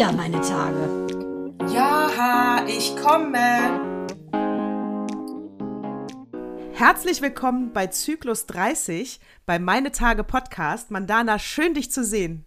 wieder meine Tage. Ja, ich komme. Herzlich willkommen bei Zyklus 30 bei Meine Tage Podcast. Mandana, schön dich zu sehen.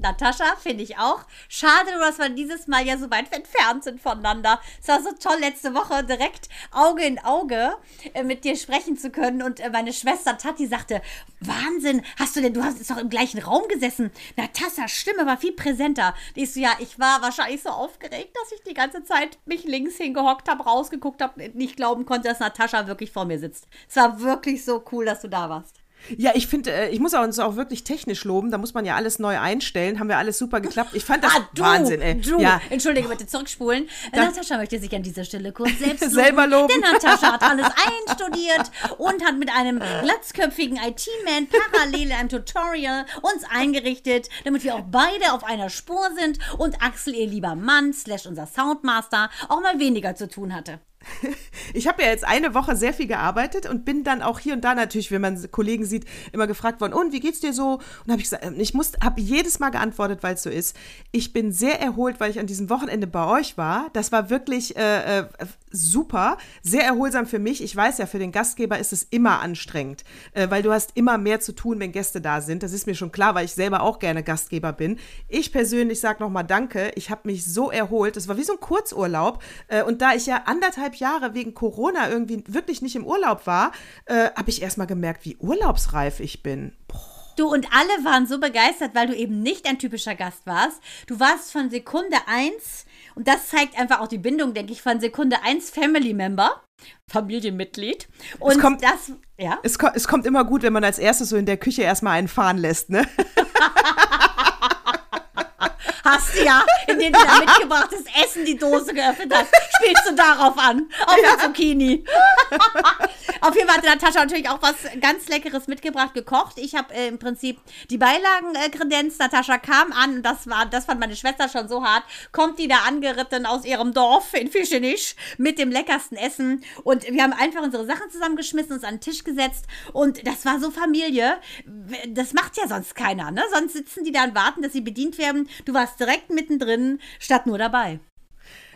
Natascha, finde ich auch. Schade nur, dass wir dieses Mal ja so weit entfernt sind voneinander. Es war so toll, letzte Woche direkt Auge in Auge äh, mit dir sprechen zu können. Und äh, meine Schwester Tati sagte: Wahnsinn, hast du denn, du hast doch im gleichen Raum gesessen. Natassas Stimme war viel präsenter. Die ist so, ja, ich war wahrscheinlich so aufgeregt, dass ich die ganze Zeit mich links hingehockt habe, rausgeguckt habe, nicht glauben konnte, dass Natascha wirklich vor mir sitzt. Es war wirklich so cool, dass du da warst. Ja, ich finde, äh, ich muss uns auch wirklich technisch loben. Da muss man ja alles neu einstellen. Haben wir alles super geklappt. Ich fand das ah, du, Wahnsinn, ey. Du. Ja. Entschuldige bitte, zurückspulen. Da, Natascha möchte sich an dieser Stelle kurz selbst loben. Selber loben. Denn Natascha hat alles einstudiert und hat mit einem glatzköpfigen IT-Man parallel in einem Tutorial uns eingerichtet, damit wir auch beide auf einer Spur sind und Axel, ihr lieber Mann, slash unser Soundmaster, auch mal weniger zu tun hatte. Ich habe ja jetzt eine Woche sehr viel gearbeitet und bin dann auch hier und da natürlich, wenn man Kollegen sieht, immer gefragt worden, und wie geht's dir so? Und habe ich gesagt, ich habe jedes Mal geantwortet, weil es so ist. Ich bin sehr erholt, weil ich an diesem Wochenende bei euch war. Das war wirklich äh, äh super, sehr erholsam für mich. Ich weiß ja, für den Gastgeber ist es immer anstrengend, äh, weil du hast immer mehr zu tun, wenn Gäste da sind. Das ist mir schon klar, weil ich selber auch gerne Gastgeber bin. Ich persönlich sage nochmal Danke. Ich habe mich so erholt. Das war wie so ein Kurzurlaub. Äh, und da ich ja anderthalb Jahre wegen Corona irgendwie wirklich nicht im Urlaub war, äh, habe ich erstmal gemerkt, wie urlaubsreif ich bin. Boah. Du und alle waren so begeistert, weil du eben nicht ein typischer Gast warst. Du warst von Sekunde eins und das zeigt einfach auch die Bindung, denke ich, von Sekunde 1 Family Member. Familienmitglied. Und es kommt, das, ja. Es, es kommt immer gut, wenn man als erstes so in der Küche erstmal einen fahren lässt, ne? Hast ja, indem du dein mitgebrachtes Essen die Dose geöffnet hast, spielst du darauf an. Auf der Zucchini. Auf jeden Fall hat Natascha natürlich auch was ganz Leckeres mitgebracht, gekocht. Ich habe äh, im Prinzip die Beilagen äh, kredenzt. Natascha kam an und das war, das fand meine Schwester schon so hart. Kommt die da angeritten aus ihrem Dorf in Fischenisch mit dem leckersten Essen. Und wir haben einfach unsere Sachen zusammengeschmissen, uns an den Tisch gesetzt. Und das war so Familie. Das macht ja sonst keiner, ne? Sonst sitzen die da und warten, dass sie bedient werden. Du warst direkt mittendrin, statt nur dabei.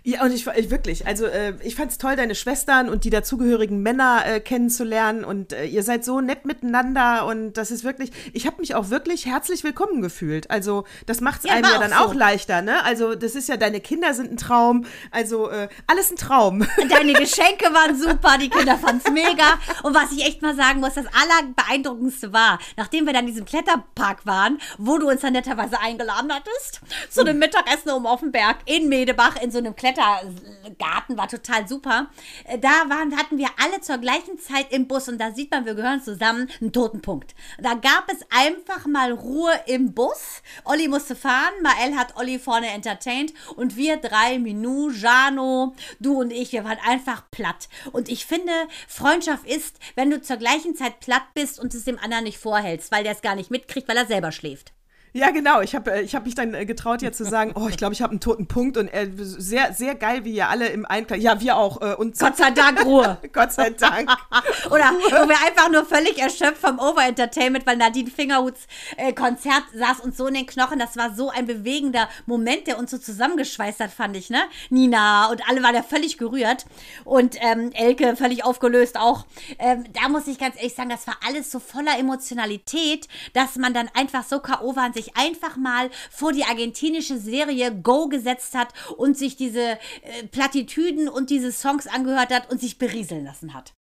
Ja, und ich, ich wirklich, also äh, ich fand es toll, deine Schwestern und die dazugehörigen Männer äh, kennenzulernen und äh, ihr seid so nett miteinander und das ist wirklich, ich habe mich auch wirklich herzlich willkommen gefühlt. Also das macht es ja, einem ja dann so. auch leichter, ne? Also das ist ja, deine Kinder sind ein Traum, also äh, alles ein Traum. Deine Geschenke waren super, die Kinder fanden es mega und was ich echt mal sagen muss, das allerbeeindruckendste war, nachdem wir dann in diesem Kletterpark waren, wo du uns dann netterweise eingeladen hattest, zu einem Mittagessen oben auf dem Berg in Medebach in so einem Kletterpark Klettergarten war total super. Äh, da waren, hatten wir alle zur gleichen Zeit im Bus und da sieht man, wir gehören zusammen, einen toten Punkt. Da gab es einfach mal Ruhe im Bus. Olli musste fahren, Mael hat Olli vorne entertained und wir drei, Minu, Jano, du und ich, wir waren einfach platt. Und ich finde, Freundschaft ist, wenn du zur gleichen Zeit platt bist und es dem anderen nicht vorhältst, weil der es gar nicht mitkriegt, weil er selber schläft. Ja, genau. Ich habe äh, ich hab mich dann äh, getraut, jetzt zu sagen, oh, ich glaube, ich habe einen toten Punkt und äh, sehr, sehr geil, wie ihr alle im Einklang. Ja, wir auch. Äh, und Gott sei Dank Ruhe. Gott sei Dank. Oder wo wir einfach nur völlig erschöpft vom Overentertainment, weil Nadine Fingerhuts äh, Konzert saß uns so in den Knochen. Das war so ein bewegender Moment, der uns so zusammengeschweißt hat, fand ich, ne? Nina und alle waren ja völlig gerührt. Und ähm, Elke völlig aufgelöst auch. Ähm, da muss ich ganz ehrlich sagen, das war alles so voller Emotionalität, dass man dann einfach so K.O. war und sich sich einfach mal vor die argentinische Serie Go gesetzt hat und sich diese äh, Plattitüden und diese Songs angehört hat und sich berieseln lassen hat.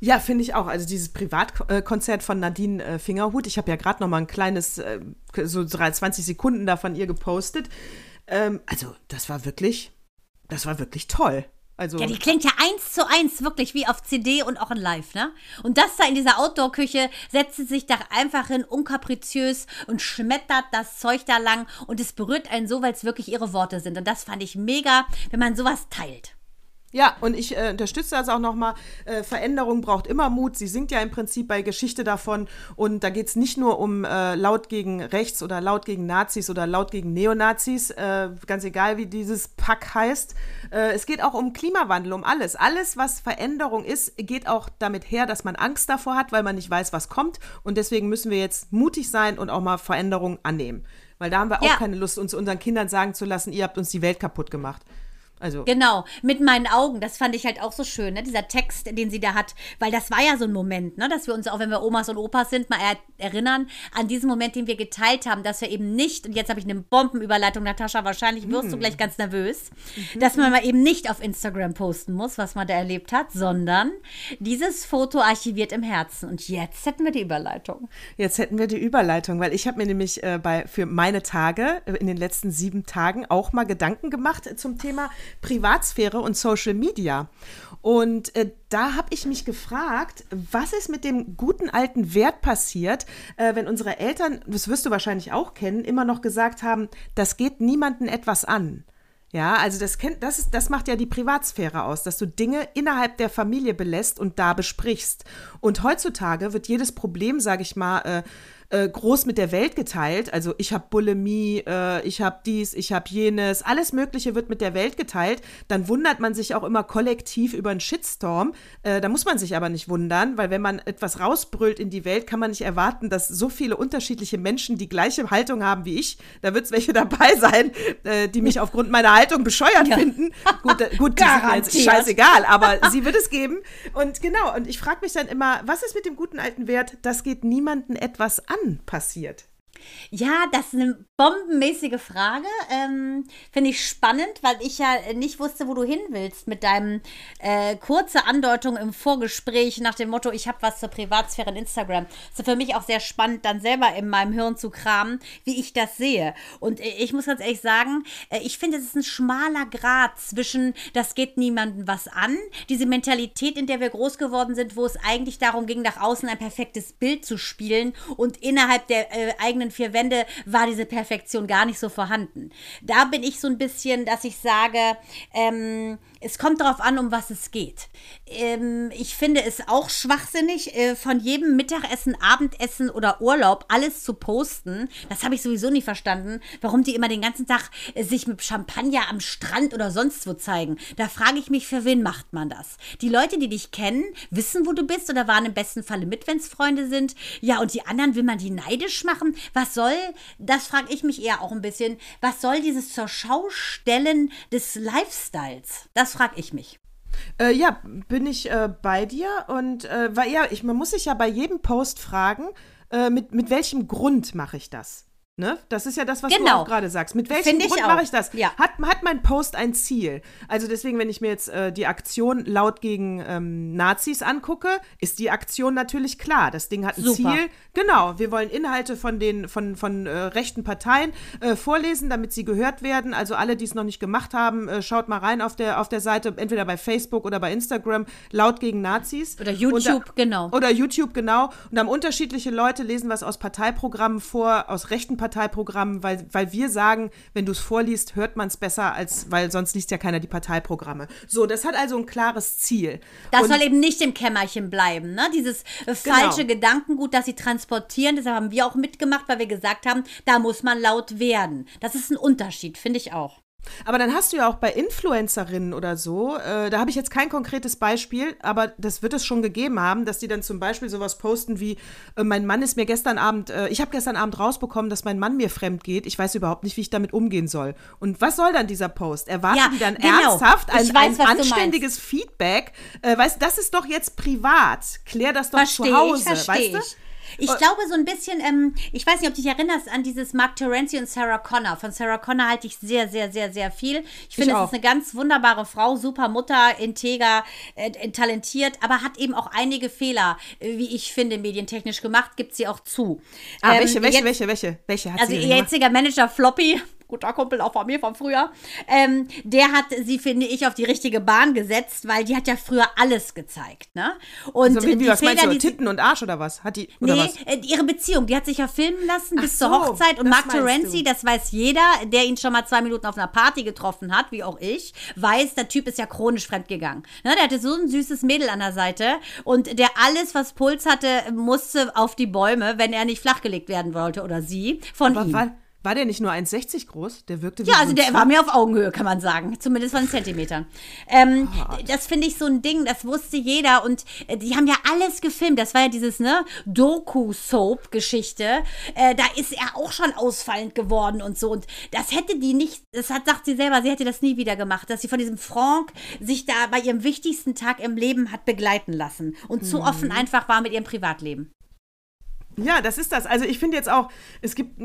Ja, finde ich auch. Also dieses Privatkonzert von Nadine äh, Fingerhut. Ich habe ja gerade noch mal ein kleines, äh, so 20 Sekunden da von ihr gepostet. Ähm, also das war wirklich, das war wirklich toll. Also, ja, die klingt ja eins zu eins wirklich wie auf CD und auch in Live, ne? Und das da in dieser Outdoor-Küche setzt sie sich da einfach hin, unkapriziös und schmettert das Zeug da lang und es berührt einen so, weil es wirklich ihre Worte sind. Und das fand ich mega, wenn man sowas teilt. Ja, und ich äh, unterstütze das auch nochmal. Äh, Veränderung braucht immer Mut. Sie singt ja im Prinzip bei Geschichte davon. Und da geht es nicht nur um äh, laut gegen rechts oder laut gegen Nazis oder laut gegen Neonazis, äh, ganz egal wie dieses Pack heißt. Äh, es geht auch um Klimawandel, um alles. Alles, was Veränderung ist, geht auch damit her, dass man Angst davor hat, weil man nicht weiß, was kommt. Und deswegen müssen wir jetzt mutig sein und auch mal Veränderungen annehmen. Weil da haben wir auch Ja. keine Lust, uns unseren Kindern sagen zu lassen, ihr habt uns die Welt kaputt gemacht. Also, Genau, mit meinen Augen, das fand ich halt auch so schön, ne? dieser Text, den sie da hat, weil das war ja so ein Moment, ne? dass wir uns auch, wenn wir Omas und Opas sind, mal er erinnern an diesen Moment, den wir geteilt haben, dass wir eben nicht, und jetzt habe ich eine Bombenüberleitung, Natascha, wahrscheinlich wirst du gleich ganz nervös, dass man mal eben nicht auf Instagram posten muss, was man da erlebt hat, sondern dieses Foto archiviert im Herzen. Und jetzt hätten wir die Überleitung. Jetzt hätten wir die Überleitung, weil ich habe mir nämlich äh, bei, für meine Tage äh, in den letzten sieben Tagen auch mal Gedanken gemacht zum Thema Privatsphäre und Social Media. Und äh, da habe ich mich gefragt, was ist mit dem guten alten Wert passiert, äh, wenn unsere Eltern, das wirst du wahrscheinlich auch kennen, immer noch gesagt haben, das geht niemanden etwas an. Ja, also das kennt, das ist, das macht ja die Privatsphäre aus, dass du Dinge innerhalb der Familie belässt und da besprichst. Und heutzutage wird jedes Problem, sage ich mal, äh, äh, groß mit der Welt geteilt. Also ich habe Bulimie, äh, ich habe dies, ich habe jenes, alles Mögliche wird mit der Welt geteilt. Dann wundert man sich auch immer kollektiv über einen Shitstorm. Äh, da muss man sich aber nicht wundern, weil wenn man etwas rausbrüllt in die Welt, kann man nicht erwarten, dass so viele unterschiedliche Menschen die gleiche Haltung haben wie ich. Da wird es welche dabei sein, äh, die mich aufgrund meiner Haltung bescheuert finden. Gut, äh, gut, die sind jetzt scheißegal, aber sie wird es geben. Und genau, und ich frage mich dann immer, was ist mit dem guten alten Wert, das geht niemanden etwas an, passiert? Ja, das ist eine bombenmäßige Frage. Ähm, Finde ich spannend, weil ich ja nicht wusste, wo du hin willst mit deinem äh, kurze Andeutung im Vorgespräch nach dem Motto, ich habe was zur Privatsphäre in Instagram. Das ist für mich auch sehr spannend, dann selber in meinem Hirn zu kramen, wie ich das sehe. Und äh, ich muss ganz ehrlich sagen, äh, ich finde, es ist ein schmaler Grad zwischen, das geht niemandem was an, diese Mentalität, in der wir groß geworden sind, wo es eigentlich darum ging, nach außen ein perfektes Bild zu spielen und innerhalb der äh, eigenen vier Wände war diese Perfektion gar nicht so vorhanden. Da bin ich so ein bisschen, dass ich sage, ähm, es kommt darauf an, um was es geht. Ähm, ich finde es auch schwachsinnig, äh, von jedem Mittagessen, Abendessen oder Urlaub alles zu posten. Das habe ich sowieso nie verstanden, warum die immer den ganzen Tag äh, sich mit Champagner am Strand oder sonst wo zeigen. Da frage ich mich, für wen macht man das? Die Leute, die dich kennen, wissen, wo du bist oder waren im besten Falle mit, wenn es Freunde sind. Ja, und die anderen will man die neidisch machen? Was soll, das frage ich mich eher auch ein bisschen, was soll dieses zur Schaustellen des Lifestyles? Das frage ich mich. Äh, ja, bin ich äh, bei dir und äh, weil ja, ich, man muss sich ja bei jedem Post fragen, äh, mit, mit welchem Grund mache ich das? Ne? Das ist ja das, was du Genau. auch gerade sagst. Mit welchem Grund mache ich das? Ja. Hat, hat mein Post ein Ziel? Also deswegen, wenn ich mir jetzt äh, die Aktion laut gegen ähm, Nazis angucke, ist die Aktion natürlich klar. Das Ding hat ein Super. Ziel. Genau, wir wollen Inhalte von den von, von äh, rechten Parteien äh, vorlesen, damit sie gehört werden. Also alle, die es noch nicht gemacht haben, äh, schaut mal rein auf der, auf der Seite, entweder bei Facebook oder bei Instagram, laut gegen Nazis. Oder Und YouTube, da, genau. Oder YouTube, genau. Und da haben unterschiedliche Leute lesen was aus Parteiprogrammen vor, aus rechten Parteiprogrammen, weil, weil wir sagen, wenn du es vorliest, hört man es besser, als weil sonst liest ja keiner die Parteiprogramme. So, das hat also ein klares Ziel. Das Und- soll eben nicht im Kämmerchen bleiben, ne? Dieses äh, falsche Genau. Gedankengut, das sie transportieren, deshalb haben wir auch mitgemacht, weil wir gesagt haben, da muss man laut werden. Das ist ein Unterschied, finde ich auch. Aber dann hast du ja auch bei Influencerinnen oder so, äh, da habe ich jetzt kein konkretes Beispiel, aber das wird es schon gegeben haben, dass die dann zum Beispiel sowas posten wie, äh, mein Mann ist mir gestern Abend, äh, ich habe gestern Abend rausbekommen, dass mein Mann mir fremd geht, ich weiß überhaupt nicht, wie ich damit umgehen soll. Und was soll dann dieser Post? Erwarten Ja, die dann genau. ernsthaft ein, weiß, ein anständiges Feedback? Äh, weißt das ist doch jetzt privat. Klär das doch Verstehe zu Hause, ich, weißt du? Ich. Ich glaube so ein bisschen, ähm, ich weiß nicht, ob du dich erinnerst an dieses Mark Terenzi und Sarah Connor. Von Sarah Connor halte ich sehr, sehr, sehr, sehr viel. Ich finde, es ist eine ganz wunderbare Frau, super Mutter, integer, äh, äh, talentiert, aber hat eben auch einige Fehler, äh, wie ich finde, medientechnisch gemacht, gibt sie auch zu. Ah, Ähm, welche, welche, jetzt- welche, welche, welche hat also sie ihr jetziger Manager Floppy, guter Kumpel auch von mir von früher, ähm, der hat sie, finde ich, auf die richtige Bahn gesetzt, weil die hat ja früher alles gezeigt, ne? Und So, wie, die was meinst Fehler, du? die Titten und Arsch oder was? Hat die, oder Nee, was? äh, ihre Beziehung, die hat sich ja filmen lassen bis Ach zur so, Hochzeit. Und Mark meinst Terenzi, das weiß jeder, der ihn schon mal zwei Minuten auf einer Party getroffen hat, wie auch ich, weiß, der Typ ist ja chronisch fremdgegangen. Ne, der hatte so ein süßes Mädel an der Seite und der alles, was Puls hatte, musste auf die Bäume, wenn er nicht flachgelegt werden wollte oder sie, von Aber ihm. Wa War der nicht nur 1,60 groß? Der wirkte wie Ja, so also der war mir auf Augenhöhe, kann man sagen. Zumindest von Zentimetern. Ähm, das finde ich so ein Ding, das wusste jeder. Und äh, die haben ja alles gefilmt. Das war ja dieses, ne, Doku-Soap-Geschichte. Äh, da ist er auch schon ausfallend geworden und so. Und das hätte die nicht, das hat, sagt sie selber, sie hätte das nie wieder gemacht, dass sie von diesem Franck sich da bei ihrem wichtigsten Tag im Leben hat begleiten lassen. Und zu offen einfach war mit ihrem Privatleben. Ja, das ist das. Also ich finde jetzt auch, es gibt,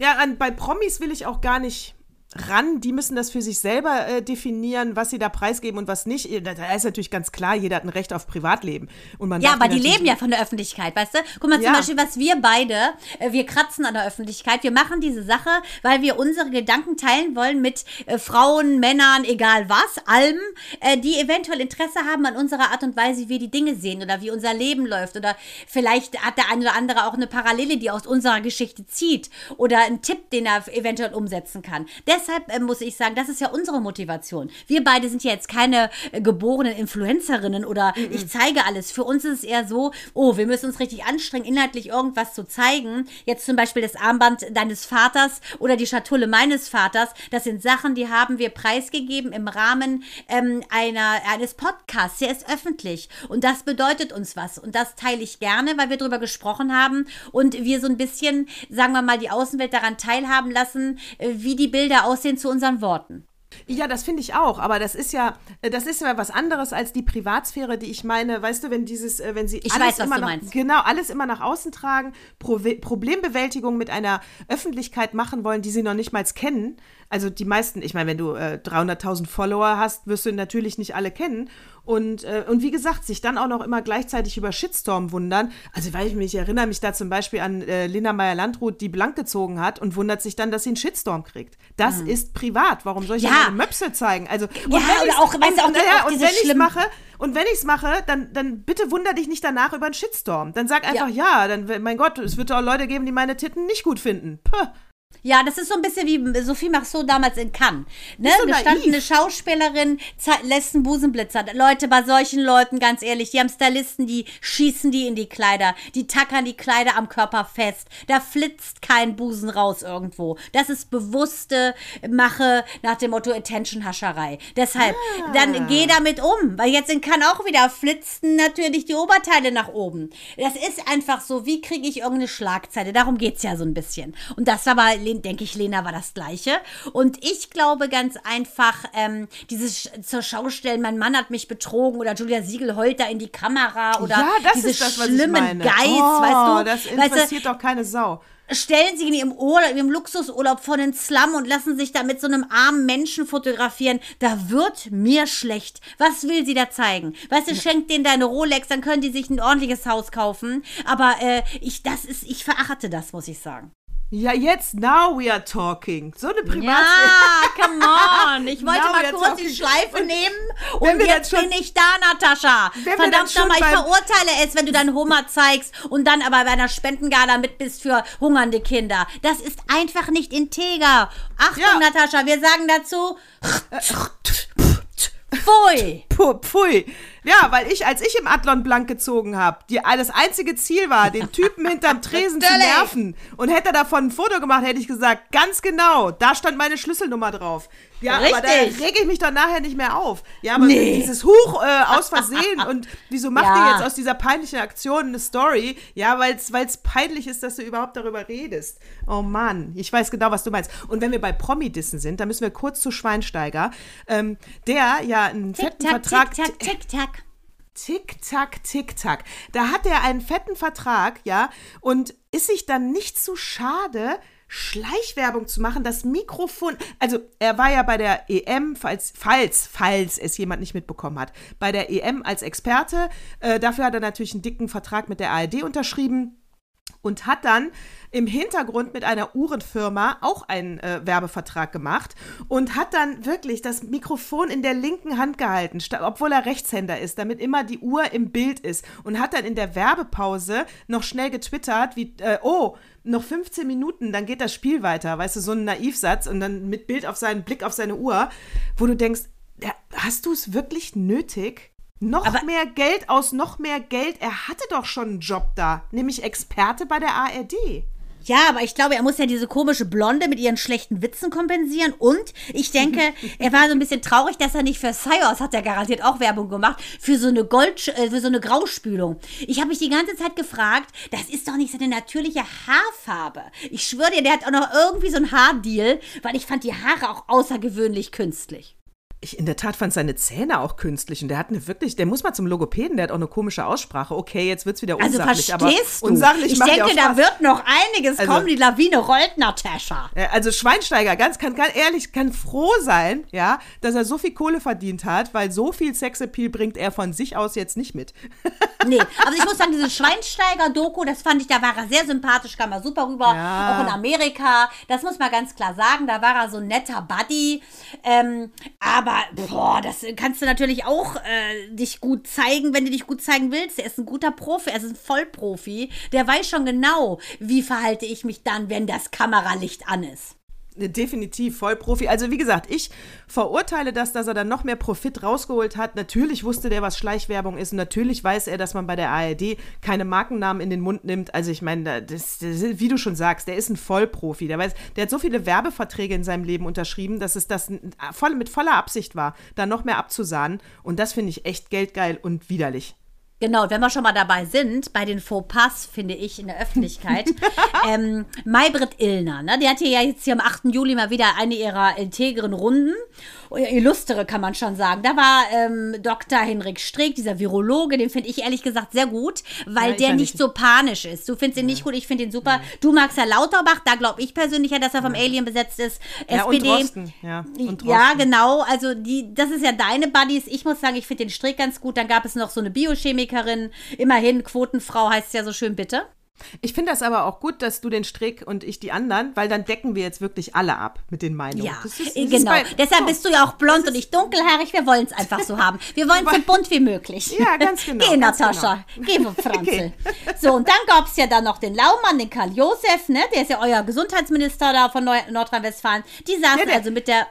ja, an, bei Promis will ich auch gar nicht ran. Die müssen das für sich selber äh, definieren, was sie da preisgeben und was nicht. Da, ist natürlich ganz klar, jeder hat ein Recht auf Privatleben. Und man Ja, aber die leben ja von der Öffentlichkeit, weißt du? Guck mal zum Ja. Beispiel, was wir beide, äh, wir kratzen an der Öffentlichkeit. Wir machen diese Sache, weil wir unsere Gedanken teilen wollen mit äh, Frauen, Männern, egal was, allem, äh, die eventuell Interesse haben an unserer Art und Weise, wie wir die Dinge sehen oder wie unser Leben läuft. Oder vielleicht hat der eine oder andere auch eine Parallele, die aus unserer Geschichte zieht. Oder einen Tipp, den er eventuell umsetzen kann. Deshalb äh, muss ich sagen, das ist ja unsere Motivation. Wir beide sind ja jetzt keine äh, geborenen Influencerinnen oder ich zeige alles. Für uns ist es eher so, oh, wir müssen uns richtig anstrengen, inhaltlich irgendwas zu zeigen. Jetzt zum Beispiel das Armband deines Vaters oder die Schatulle meines Vaters. Das sind Sachen, die haben wir preisgegeben im Rahmen ähm, einer, eines Podcasts. Der ist öffentlich. Und das bedeutet uns was. Und das teile ich gerne, weil wir darüber gesprochen haben und wir so ein bisschen, sagen wir mal, die Außenwelt daran teilhaben lassen, äh, wie die Bilder aussehen zu unseren Worten. Ja, das finde ich auch, aber das ist ja, äh, das ist ja was anderes als die Privatsphäre, die ich meine, weißt du, wenn dieses, äh, wenn sie Ich alles weiß, was immer du nach, meinst. genau, alles immer nach außen tragen, Prove Problembewältigung mit einer Öffentlichkeit machen wollen, die sie noch nicht mal kennen. Also die meisten, ich meine, wenn du äh, 300.000 Follower hast, wirst du natürlich nicht alle kennen. Und, äh, und wie gesagt, sich dann auch noch immer gleichzeitig über Shitstorm wundern. Also, weil ich mich erinnere mich da zum Beispiel an äh, Linda Meyer-Landrut, die blank gezogen hat und wundert sich dann, dass sie einen Shitstorm kriegt. Das ist privat. Warum soll ich Ja. meine Möpse zeigen? Also, und Ja, wenn ich's- auch, weißt du, auch und, die- auch und wenn ich mache, und wenn ich es mache, dann, dann bitte wunder dich nicht danach über einen Shitstorm. Dann sag einfach ja, dann, mein Gott, es wird auch Leute geben, die meine Titten nicht gut finden. Puh. Ja, das ist so ein bisschen wie Sophie Marceau damals in Cannes. Ne? so Gestandene naiv. Schauspielerin lässt einen Busenblitzer. Leute, bei solchen Leuten, ganz ehrlich, die haben Stylisten, die schießen die in die Kleider. Die tackern die Kleider am Körper fest. Da flitzt kein Busen raus irgendwo. Das ist bewusste Mache nach dem Motto Attention-Hascherei. Deshalb, Ah. dann geh damit um. Weil jetzt in Cannes auch wieder flitzten natürlich die Oberteile nach oben. Das ist einfach so, wie kriege ich irgendeine Schlagzeile? Darum geht's ja so ein bisschen. Und das war aber, denke ich, Lena war das Gleiche. Und ich glaube ganz einfach, ähm, dieses zur Schau stellen, mein Mann hat mich betrogen oder Julia Siegel heult da in die Kamera oder ja, das diese ist das, was schlimmen. Geist, oh, weißt du? das weißt du, interessiert doch keine Sau. stellen sie in ihrem Urlaub, in ihrem Luxusurlaub vor den Slum und lassen sich da mit so einem armen Menschen fotografieren. Da wird mir schlecht. Was will sie da zeigen? Weißt du, schenkt denen deine Rolex, dann können die sich ein ordentliches Haus kaufen. Aber äh, ich, das ist, ich verachte das, muss ich sagen. Ja, jetzt, now we are talking. So eine Privatsphäre. Ja, come on. Ich wollte Now mal kurz die. Schleife Und nehmen und jetzt schon- bin ich da, Natascha. Verdammt nochmal, ich verurteile es, wenn du deinen Hummer zeigst und dann aber bei einer Spendengala mit bist für hungernde Kinder. Das ist einfach nicht integer. Achtung, Ja. Natascha, wir sagen dazu. Pfui. Pfui. Ja, weil ich, als ich im Adlon blank gezogen habe, die, das einzige Ziel war, den Typen hinterm Tresen zu nerven. Und hätte er davon ein Foto gemacht, hätte ich gesagt, ganz genau, da stand meine Schlüsselnummer drauf. Ja, aber da Richtig. rege ich mich doch nachher nicht mehr auf. Ja, aber Nee. dieses Huch äh, aus Versehen und wieso macht Ja. ihr jetzt aus dieser peinlichen Aktion eine Story? Ja, weil es peinlich ist, dass du überhaupt darüber redest. Oh Mann, ich weiß genau, was du meinst. Und wenn wir bei Promi-Dissen sind, dann müssen wir kurz zu Schweinsteiger, ähm, der ja einen fetten Tick-Tack, Vertrag tick-Tack, tick-Tack. Tick-Tack, Tick-Tack. Da hat er einen fetten Vertrag, ja, und ist sich dann nicht zu schade, Schleichwerbung zu machen, das Mikrofon, also er war ja bei der EM, falls, falls, falls es jemand nicht mitbekommen hat, bei der EM als Experte, äh, dafür hat er natürlich einen dicken Vertrag mit der ARD unterschrieben und hat dann im Hintergrund mit einer Uhrenfirma auch einen äh, Werbevertrag gemacht und hat dann wirklich das Mikrofon in der linken Hand gehalten, obwohl er Rechtshänder ist, damit immer die Uhr im Bild ist und hat dann in der Werbepause noch schnell getwittert, wie, äh, oh, noch 15 Minuten, dann geht das Spiel weiter, weißt du, so ein Naivsatz und dann mit Bild auf seinen Blick auf seine Uhr, wo du denkst, hast du es wirklich nötig? Noch Aber- mehr Geld aus noch mehr Geld. Er hatte doch schon einen Job da, nämlich Experte bei der ARD. Ja, aber ich glaube, er muss ja diese komische Blonde mit ihren schlechten Witzen kompensieren. Und ich denke, er war so ein bisschen traurig, dass er nicht für Sios, hat er garantiert auch Werbung gemacht, für so eine Gold, äh, für so eine Grauspülung. Ich habe mich die ganze Zeit gefragt, das ist doch nicht seine natürliche Haarfarbe. Ich schwöre dir, der hat auch noch irgendwie so ein Haardeal, weil ich fand die Haare auch außergewöhnlich künstlich ich in der Tat fand seine Zähne auch künstlich und der hat eine wirklich, der muss mal zum Logopäden, der hat auch eine komische Aussprache. Okay, jetzt wird es wieder also unsachlich, also verstehst aber du? unsachlich Ich denke, da wird noch einiges also, kommen, die Lawine rollt, Natascha. Also Schweinsteiger ganz kann ganz ehrlich kann froh sein, ja, dass er so viel Kohle verdient hat, weil so viel Sexappeal bringt er von sich aus jetzt nicht mit. nee, aber ich muss sagen, diese Schweinsteiger Doku, das fand ich, da war er sehr sympathisch, kam er super rüber, ja. auch in Amerika. Das muss man ganz klar sagen, da war er so ein netter Buddy, ähm, aber aber, boah, das kannst du natürlich auch äh, dich gut zeigen, wenn du dich gut zeigen willst. Er ist ein guter Profi, er ist ein Vollprofi. Der weiß schon genau, wie verhalte ich mich dann, wenn das Kameralicht an ist. Definitiv, Vollprofi. Also wie gesagt, ich verurteile das, dass er dann noch mehr Profit rausgeholt hat. Natürlich wusste der, was Schleichwerbung ist und natürlich weiß er, dass man bei der ARD keine Markennamen in den Mund nimmt. Also ich meine, das, das, wie du schon sagst, der ist ein Vollprofi. Der, weiß, der hat so viele Werbeverträge in seinem Leben unterschrieben, dass es das voll, mit voller Absicht war, da noch mehr abzusahnen. Und das finde ich echt geldgeil und widerlich. Genau, wenn wir schon mal dabei sind, bei den Fauxpas, finde ich, in der Öffentlichkeit, ähm, Maybrit Illner, ne, die hatte ja jetzt hier am 8. Juli mal wieder eine ihrer integren Runden illustere, kann man schon sagen. Da war ähm, Dr. Henrik Streeck, dieser Virologe, den finde ich ehrlich gesagt sehr gut, weil ja, der nicht so panisch ist. Du findest ihn ja. nicht gut, ich finde ihn super. Ja. Du magst ja Lauterbach, da glaube ich persönlich ja, dass er vom Alien besetzt ist. Ja, SPD. Und Drosten. Ja, und ja, genau. Also die, das ist ja deine Buddies. Ich muss sagen, ich finde den Streeck ganz gut. Dann gab es noch so eine Biochemikerin. Immerhin, Quotenfrau heißt es ja so schön, bitte. Ich finde das aber auch gut, dass du den Strick und ich die anderen, weil dann decken wir jetzt wirklich alle ab mit den Meinungen. Ja, das ist, das genau. Bei, Deshalb so. bist du ja auch blond und ich dunkelhaarig. Wir wollen es einfach so haben. Wir wollen es so bunt wie möglich. Ja, ganz genau. Geh, Natascha. Genau. Geh, Franzl. Okay. So, und dann gab es ja dann noch den Laumann, den Karl Josef, ne? Der ist ja euer Gesundheitsminister da von Nordrhein-Westfalen. Die saßen ja, also mit der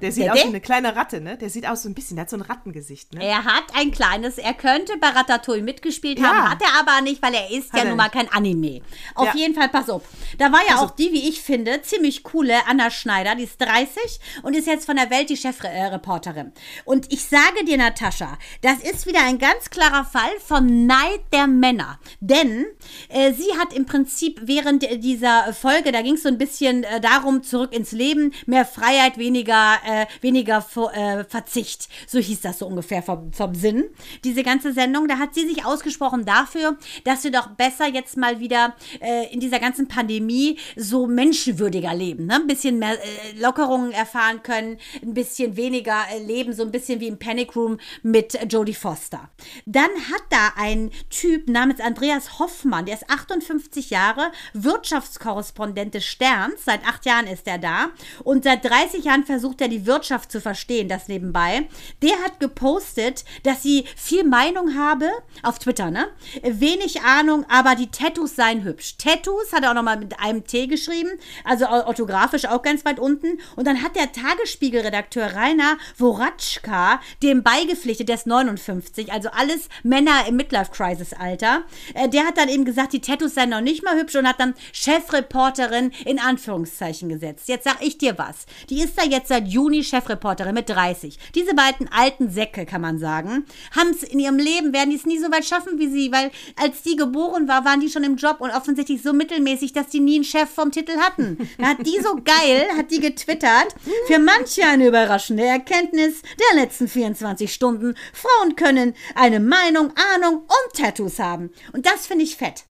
der sieht der, aus wie eine kleine Ratte, ne? Der sieht aus so ein bisschen, der hat so ein Rattengesicht, ne? Er hat ein kleines, er könnte bei Ratatouille mitgespielt ja. haben, hat er aber nicht, weil er ist hat ja nun mal kein Anime. Auf ja. jeden Fall, pass auf. Da war ja also, auch die, wie ich finde, ziemlich coole Anna Schneider, die ist 30 und ist jetzt von der Welt die Chefreporterin. Und ich sage dir, Natascha, das ist wieder ein ganz klarer Fall vom Neid der Männer. Denn äh, sie hat im Prinzip während dieser Folge, da ging es so ein bisschen äh, darum, zurück ins Leben, mehr Freiheit, weniger äh, weniger äh, Verzicht. So hieß das so ungefähr vom, vom Sinn. Diese ganze Sendung, da hat sie sich ausgesprochen dafür, dass wir doch besser jetzt mal wieder äh, in dieser ganzen Pandemie so menschenwürdiger leben. Ne? Ein bisschen mehr äh, Lockerungen erfahren können, ein bisschen weniger äh, leben, so ein bisschen wie im Panic Room mit Jodie Foster. Dann hat da ein Typ namens Andreas Hoffmann, der ist 58 Jahre, Wirtschaftskorrespondent des Sterns, seit acht Jahren ist er da und seit 30 Jahren versucht er die Wirtschaft zu verstehen, das nebenbei. Der hat gepostet, dass sie viel Meinung habe, auf Twitter, ne? Wenig Ahnung, aber die Tattoos seien hübsch. Tattoos hat er auch nochmal mit einem T geschrieben, also orthografisch auch ganz weit unten. Und dann hat der Tagesspiegel-Redakteur Rainer Woratschka dem beigepflichtet, der ist 59, also alles Männer im Midlife-Crisis-Alter. Äh, der hat dann eben gesagt, die Tattoos seien noch nicht mal hübsch und hat dann Chefreporterin in Anführungszeichen gesetzt. Jetzt sag ich dir was. Die ist da jetzt seit Juni Juni-Chefreporterin mit 30. Diese beiden alten Säcke, kann man sagen, haben es in ihrem Leben, werden die es nie so weit schaffen wie sie, weil als die geboren war, waren die schon im Job und offensichtlich so mittelmäßig, dass die nie einen Chef vom Titel hatten. Da hat die so geil, hat die getwittert, für manche eine überraschende Erkenntnis der letzten 24 Stunden. Frauen können eine Meinung, Ahnung und Tattoos haben. Und das finde ich fett.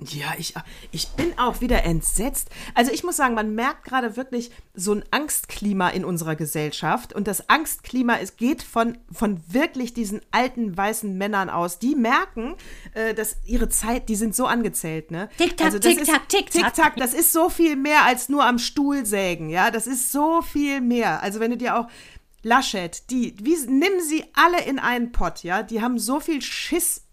Ja, ich, ich bin auch wieder entsetzt. Also ich muss sagen, man merkt gerade wirklich so ein Angstklima in unserer Gesellschaft. Und das Angstklima es geht von, von wirklich diesen alten weißen Männern aus. Die merken, äh, dass ihre Zeit, die sind so angezählt. Ne? Tick-Tack, also Tick-Tack, Tick-Tack. Tick-Tack, das ist so viel mehr als nur am Stuhl sägen. Ja, das ist so viel mehr. Also wenn du dir auch Laschet, die, wie, nimm sie alle in einen Pott, ja, die haben so viel Schiss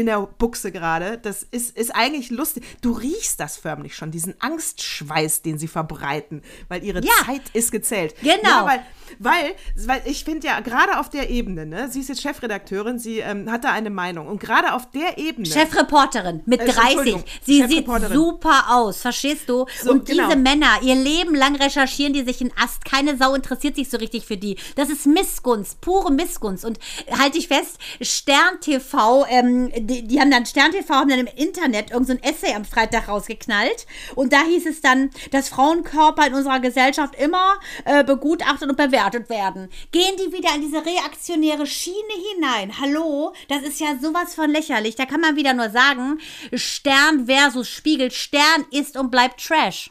in der Buchse gerade. Das ist, ist eigentlich lustig. Du riechst das förmlich schon, diesen Angstschweiß, den sie verbreiten, weil ihre Ja. Zeit ist gezählt. Genau. Ja, weil, weil, weil ich finde ja, gerade auf der Ebene, ne, sie ist jetzt Chefredakteurin, sie ähm, hat da eine Meinung. Und gerade auf der Ebene. Chefreporterin mit Äh, 30. Entschuldigung, Sie sieht super aus, verstehst du? So, und diese genau. Männer, ihr Leben lang recherchieren die sich in Ast. Keine Sau interessiert sich so richtig für die. Das ist Missgunst, pure Missgunst. Und halte ich fest, Stern TV, ähm, die, die haben dann Stern TV, haben dann im Internet irgendein so Essay am Freitag rausgeknallt. Und da hieß es dann, dass Frauenkörper in unserer Gesellschaft immer äh, begutachtet und bewertet werden. Gehen die wieder in diese reaktionäre Schiene hinein? Hallo? Das ist ja sowas von lächerlich. Da kann man wieder nur sagen, Stern versus Spiegel. Stern ist und bleibt Trash.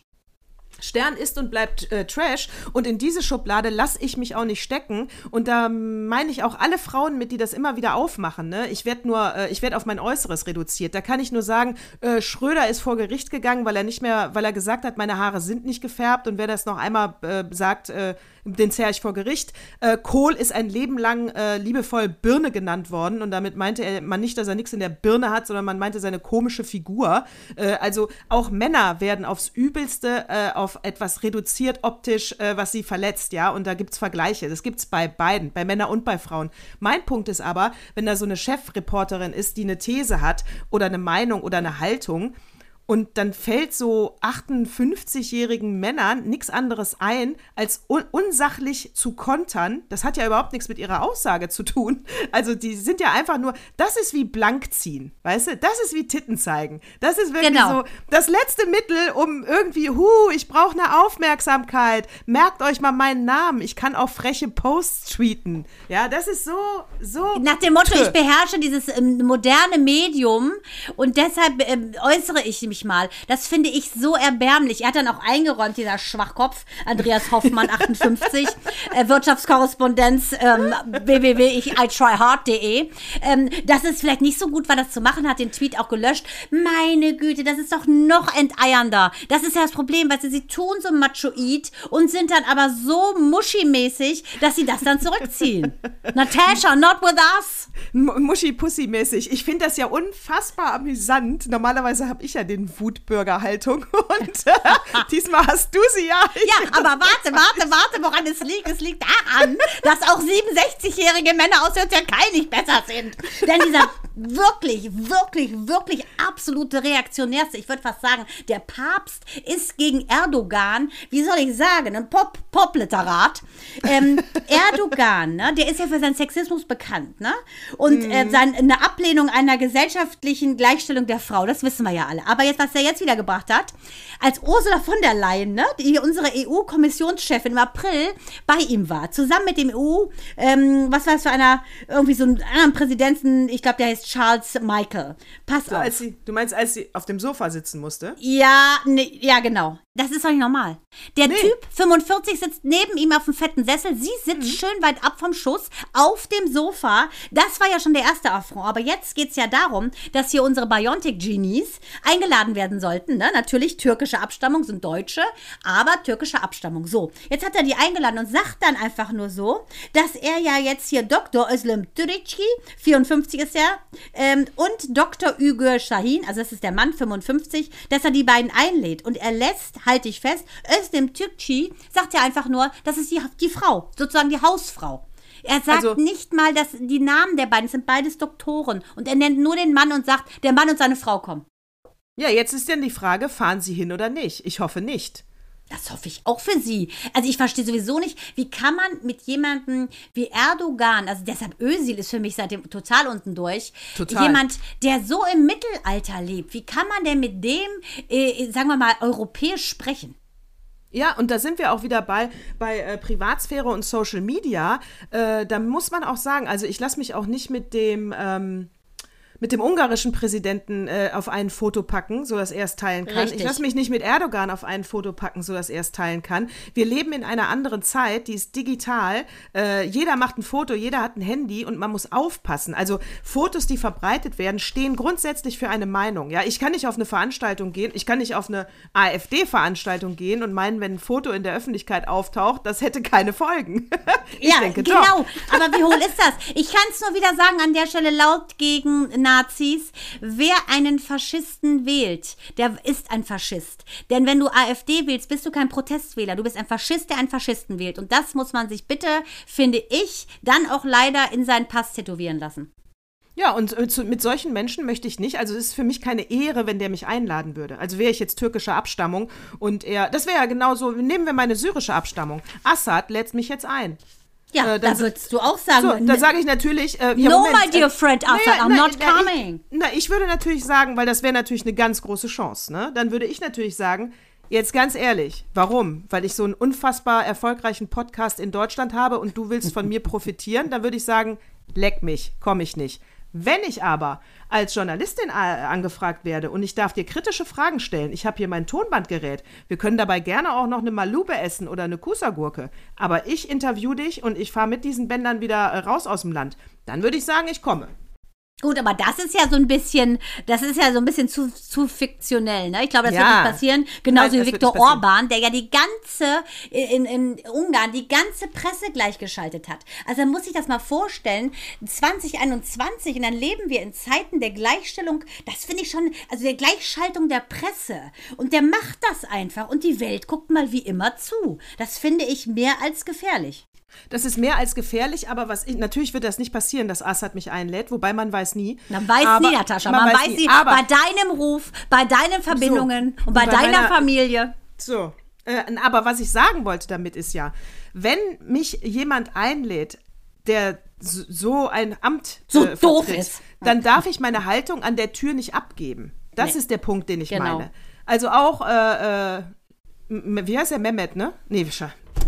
Stern ist und bleibt äh, Trash und in diese Schublade lasse ich mich auch nicht stecken und da meine ich auch alle Frauen mit, die das immer wieder aufmachen. Ne? Ich werde nur, äh, ich werde auf mein Äußeres reduziert. Da kann ich nur sagen, äh, Schröder ist vor Gericht gegangen, weil er nicht mehr, weil er gesagt hat, meine Haare sind nicht gefärbt und wer das noch einmal äh, sagt, äh, den zerre ich vor Gericht. Äh, Kohl ist ein Leben lang äh, liebevoll Birne genannt worden und damit meinte er man nicht, dass er nichts in der Birne hat, sondern man meinte seine komische Figur. Äh, also auch Männer werden aufs Übelste äh, auf etwas reduziert optisch, äh, was sie verletzt, ja, und da gibt es Vergleiche. Das gibt es bei beiden, bei Männern und bei Frauen. Mein Punkt ist aber, wenn da so eine Chefreporterin ist, die eine These hat oder eine Meinung oder eine Haltung, und dann fällt so 58-jährigen Männern nichts anderes ein, als un unsachlich zu kontern. Das hat ja überhaupt nichts mit ihrer Aussage zu tun. Also die sind ja einfach nur, das ist wie blank ziehen, weißt du? Das ist wie Titten zeigen. Das ist wirklich Genau. so das letzte Mittel, um irgendwie, hu, ich brauche eine Aufmerksamkeit. Merkt euch mal meinen Namen. Ich kann auch freche Posts tweeten. Ja, das ist so, so. Nach dem Motto, Tö. ich beherrsche dieses ähm, moderne Medium und deshalb ähm, äußere ich mich mal. Das finde ich so erbärmlich. Er hat dann auch eingeräumt, dieser Schwachkopf, Andreas Hoffmann, 58, äh, Wirtschaftskorrespondenz, ähm, www.itryhard.de, ähm, dass es vielleicht nicht so gut war, das zu machen, hat den Tweet auch gelöscht. Meine Güte, das ist doch noch enteiernder. Das ist ja das Problem, weil sie, sie tun so machoid und sind dann aber so muschimäßig, dass sie das dann zurückziehen. Natasha, not with us. Muschi-Pussy-mäßig. Ich finde das ja unfassbar amüsant. Normalerweise habe ich ja den Wutbürger-Haltung und äh, diesmal hast du sie ja. Ja, aber warte, warte, warte, woran es liegt. Es liegt daran, dass auch 67-jährige Männer aus der Türkei nicht besser sind. Denn dieser wirklich, wirklich, wirklich absolute Reaktionärste, ich würde fast sagen, der Papst ist gegen Erdogan, wie soll ich sagen, ein Pop Popliterat. Ähm, Erdogan, ne, der ist ja für seinen Sexismus bekannt, ne? Und äh, sein, eine Ablehnung einer gesellschaftlichen Gleichstellung der Frau, das wissen wir ja alle. Aber jetzt, was er jetzt wieder gebracht hat, als Ursula von der Leyen, ne, die unsere EU-Kommissionschefin im April bei ihm war, zusammen mit dem EU, ähm, was war es für einer, irgendwie so einen anderen Präsidenten, ich glaube, der heißt Charles Michael. Pass So, auf. als sie, du meinst, als sie auf dem Sofa sitzen musste? Ja, ne, ja, genau. Das ist doch nicht normal. Der Nee. Typ, 45, sitzt neben ihm auf dem fetten Sessel. Sie sitzt schön weit ab vom Schuss auf dem Sofa. Das war ja schon der erste Affront. Aber jetzt geht es ja darum, dass hier unsere Biontech-Genies eingeladen werden sollten. Ne? Natürlich türkische Abstammung sind Deutsche, aber türkische Abstammung. So, jetzt hat er die eingeladen und sagt dann einfach nur so, dass er ja jetzt hier Dr. Özlem Türeci, 54 ist er, ähm, und Dr. Ügür Shahin, also das ist der Mann, 55, dass er die beiden einlädt. Und er lässt, halte ich fest, Özlem Türeci sagt ja einfach nur, das ist die, die Frau, sozusagen die Hausfrau. Er sagt Also- nicht mal, dass die Namen der beiden es sind beides Doktoren. Und er nennt nur den Mann und sagt, der Mann und seine Frau kommen. Ja, jetzt ist dann die Frage, fahren sie hin oder nicht? Ich hoffe nicht. Das hoffe ich auch für Sie. Also ich verstehe sowieso nicht, wie kann man mit jemandem wie Erdogan, also deshalb Özil ist für mich seitdem total unten durch, Total. jemand, der so im Mittelalter lebt, wie kann man denn mit dem, äh, sagen wir mal, europäisch sprechen? Ja, und da sind wir auch wieder bei, bei äh, Privatsphäre und Social Media. Äh, da muss man auch sagen, also ich lasse mich auch nicht mit dem, ähm, mit dem ungarischen Präsidenten äh, auf ein Foto packen, sodass er es teilen kann. Richtig. Ich lasse mich nicht mit Erdogan auf ein Foto packen, sodass er es teilen kann. Wir leben in einer anderen Zeit, die ist digital. Äh, jeder macht ein Foto, jeder hat ein Handy und man muss aufpassen. Also Fotos, die verbreitet werden, stehen grundsätzlich für eine Meinung. Ja, ich kann nicht auf eine Veranstaltung gehen, ich kann nicht auf eine AfD-Veranstaltung gehen und meinen, wenn ein Foto in der Öffentlichkeit auftaucht, das hätte keine Folgen. ich ja, denke genau. doch. Aber wie hohl ist das? Ich kann es nur wieder sagen, an der Stelle laut gegen Nazis, wer einen Faschisten wählt, der ist ein Faschist. Denn wenn du AfD wählst, bist du kein Protestwähler. Du bist ein Faschist, der einen Faschisten wählt. Und das muss man sich bitte, finde ich, dann auch leider in seinen Pass tätowieren lassen. Ja, und äh, mit solchen Menschen möchte ich nicht. Also es ist für mich keine Ehre, wenn der mich einladen würde. Also wäre ich jetzt türkischer Abstammung und er, das wäre ja genauso, nehmen wir meine syrische Abstammung. Assad lädt mich jetzt ein. Ja, Äh, da würdest du auch sagen. So, da sage ich natürlich. Äh, ja, No, Moment, my dear friend Assad, naja, I'm na, not na, coming. Ich, na, ich würde natürlich sagen, weil das wäre natürlich eine ganz große Chance. Ne? Dann würde ich natürlich sagen, jetzt ganz ehrlich, warum? Weil ich so einen unfassbar erfolgreichen Podcast in Deutschland habe und du willst von mir profitieren, dann würde ich sagen, leck mich, komme ich nicht. Wenn ich aber als Journalistin äh, angefragt werde und ich darf dir kritische Fragen stellen, ich habe hier mein Tonbandgerät, wir können dabei gerne auch noch eine Malube essen oder eine Kusagurke, aber ich interview dich und ich fahre mit diesen Bändern wieder äh, raus aus dem Land, dann würde ich sagen, ich komme. Gut, aber das ist ja so ein bisschen, das ist ja so ein bisschen zu, zu fiktionell, ne? Ich glaube, das Ja. wird nicht passieren. Genauso Nein, wie Viktor. Orban, der ja die ganze, in, in Ungarn, die ganze Presse gleichgeschaltet hat. Also muss sich das mal vorstellen, 2021, und dann leben wir in Zeiten der Gleichstellung, das finde ich schon, also der Gleichschaltung der Presse. Und der macht das einfach und die Welt guckt mal wie immer zu. Das finde ich mehr als gefährlich. Das ist mehr als gefährlich, aber was ich, natürlich wird das nicht passieren, dass Assad mich einlädt, wobei man weiß nie. Man weiß aber, nie, Natascha, man, weiß nie, aber, bei deinem Ruf, bei deinen Verbindungen und bei, bei deiner meiner- Familie. So, äh, aber was ich sagen wollte damit ist ja, wenn mich jemand einlädt, der so- so ein Amt So äh, doof vertritt, ist. dann darf ich meine Haltung an der Tür nicht abgeben. Das Nee. ist der Punkt, den ich Genau. meine. Also auch, äh, äh, wie heißt der, Mehmet, ne? Nee,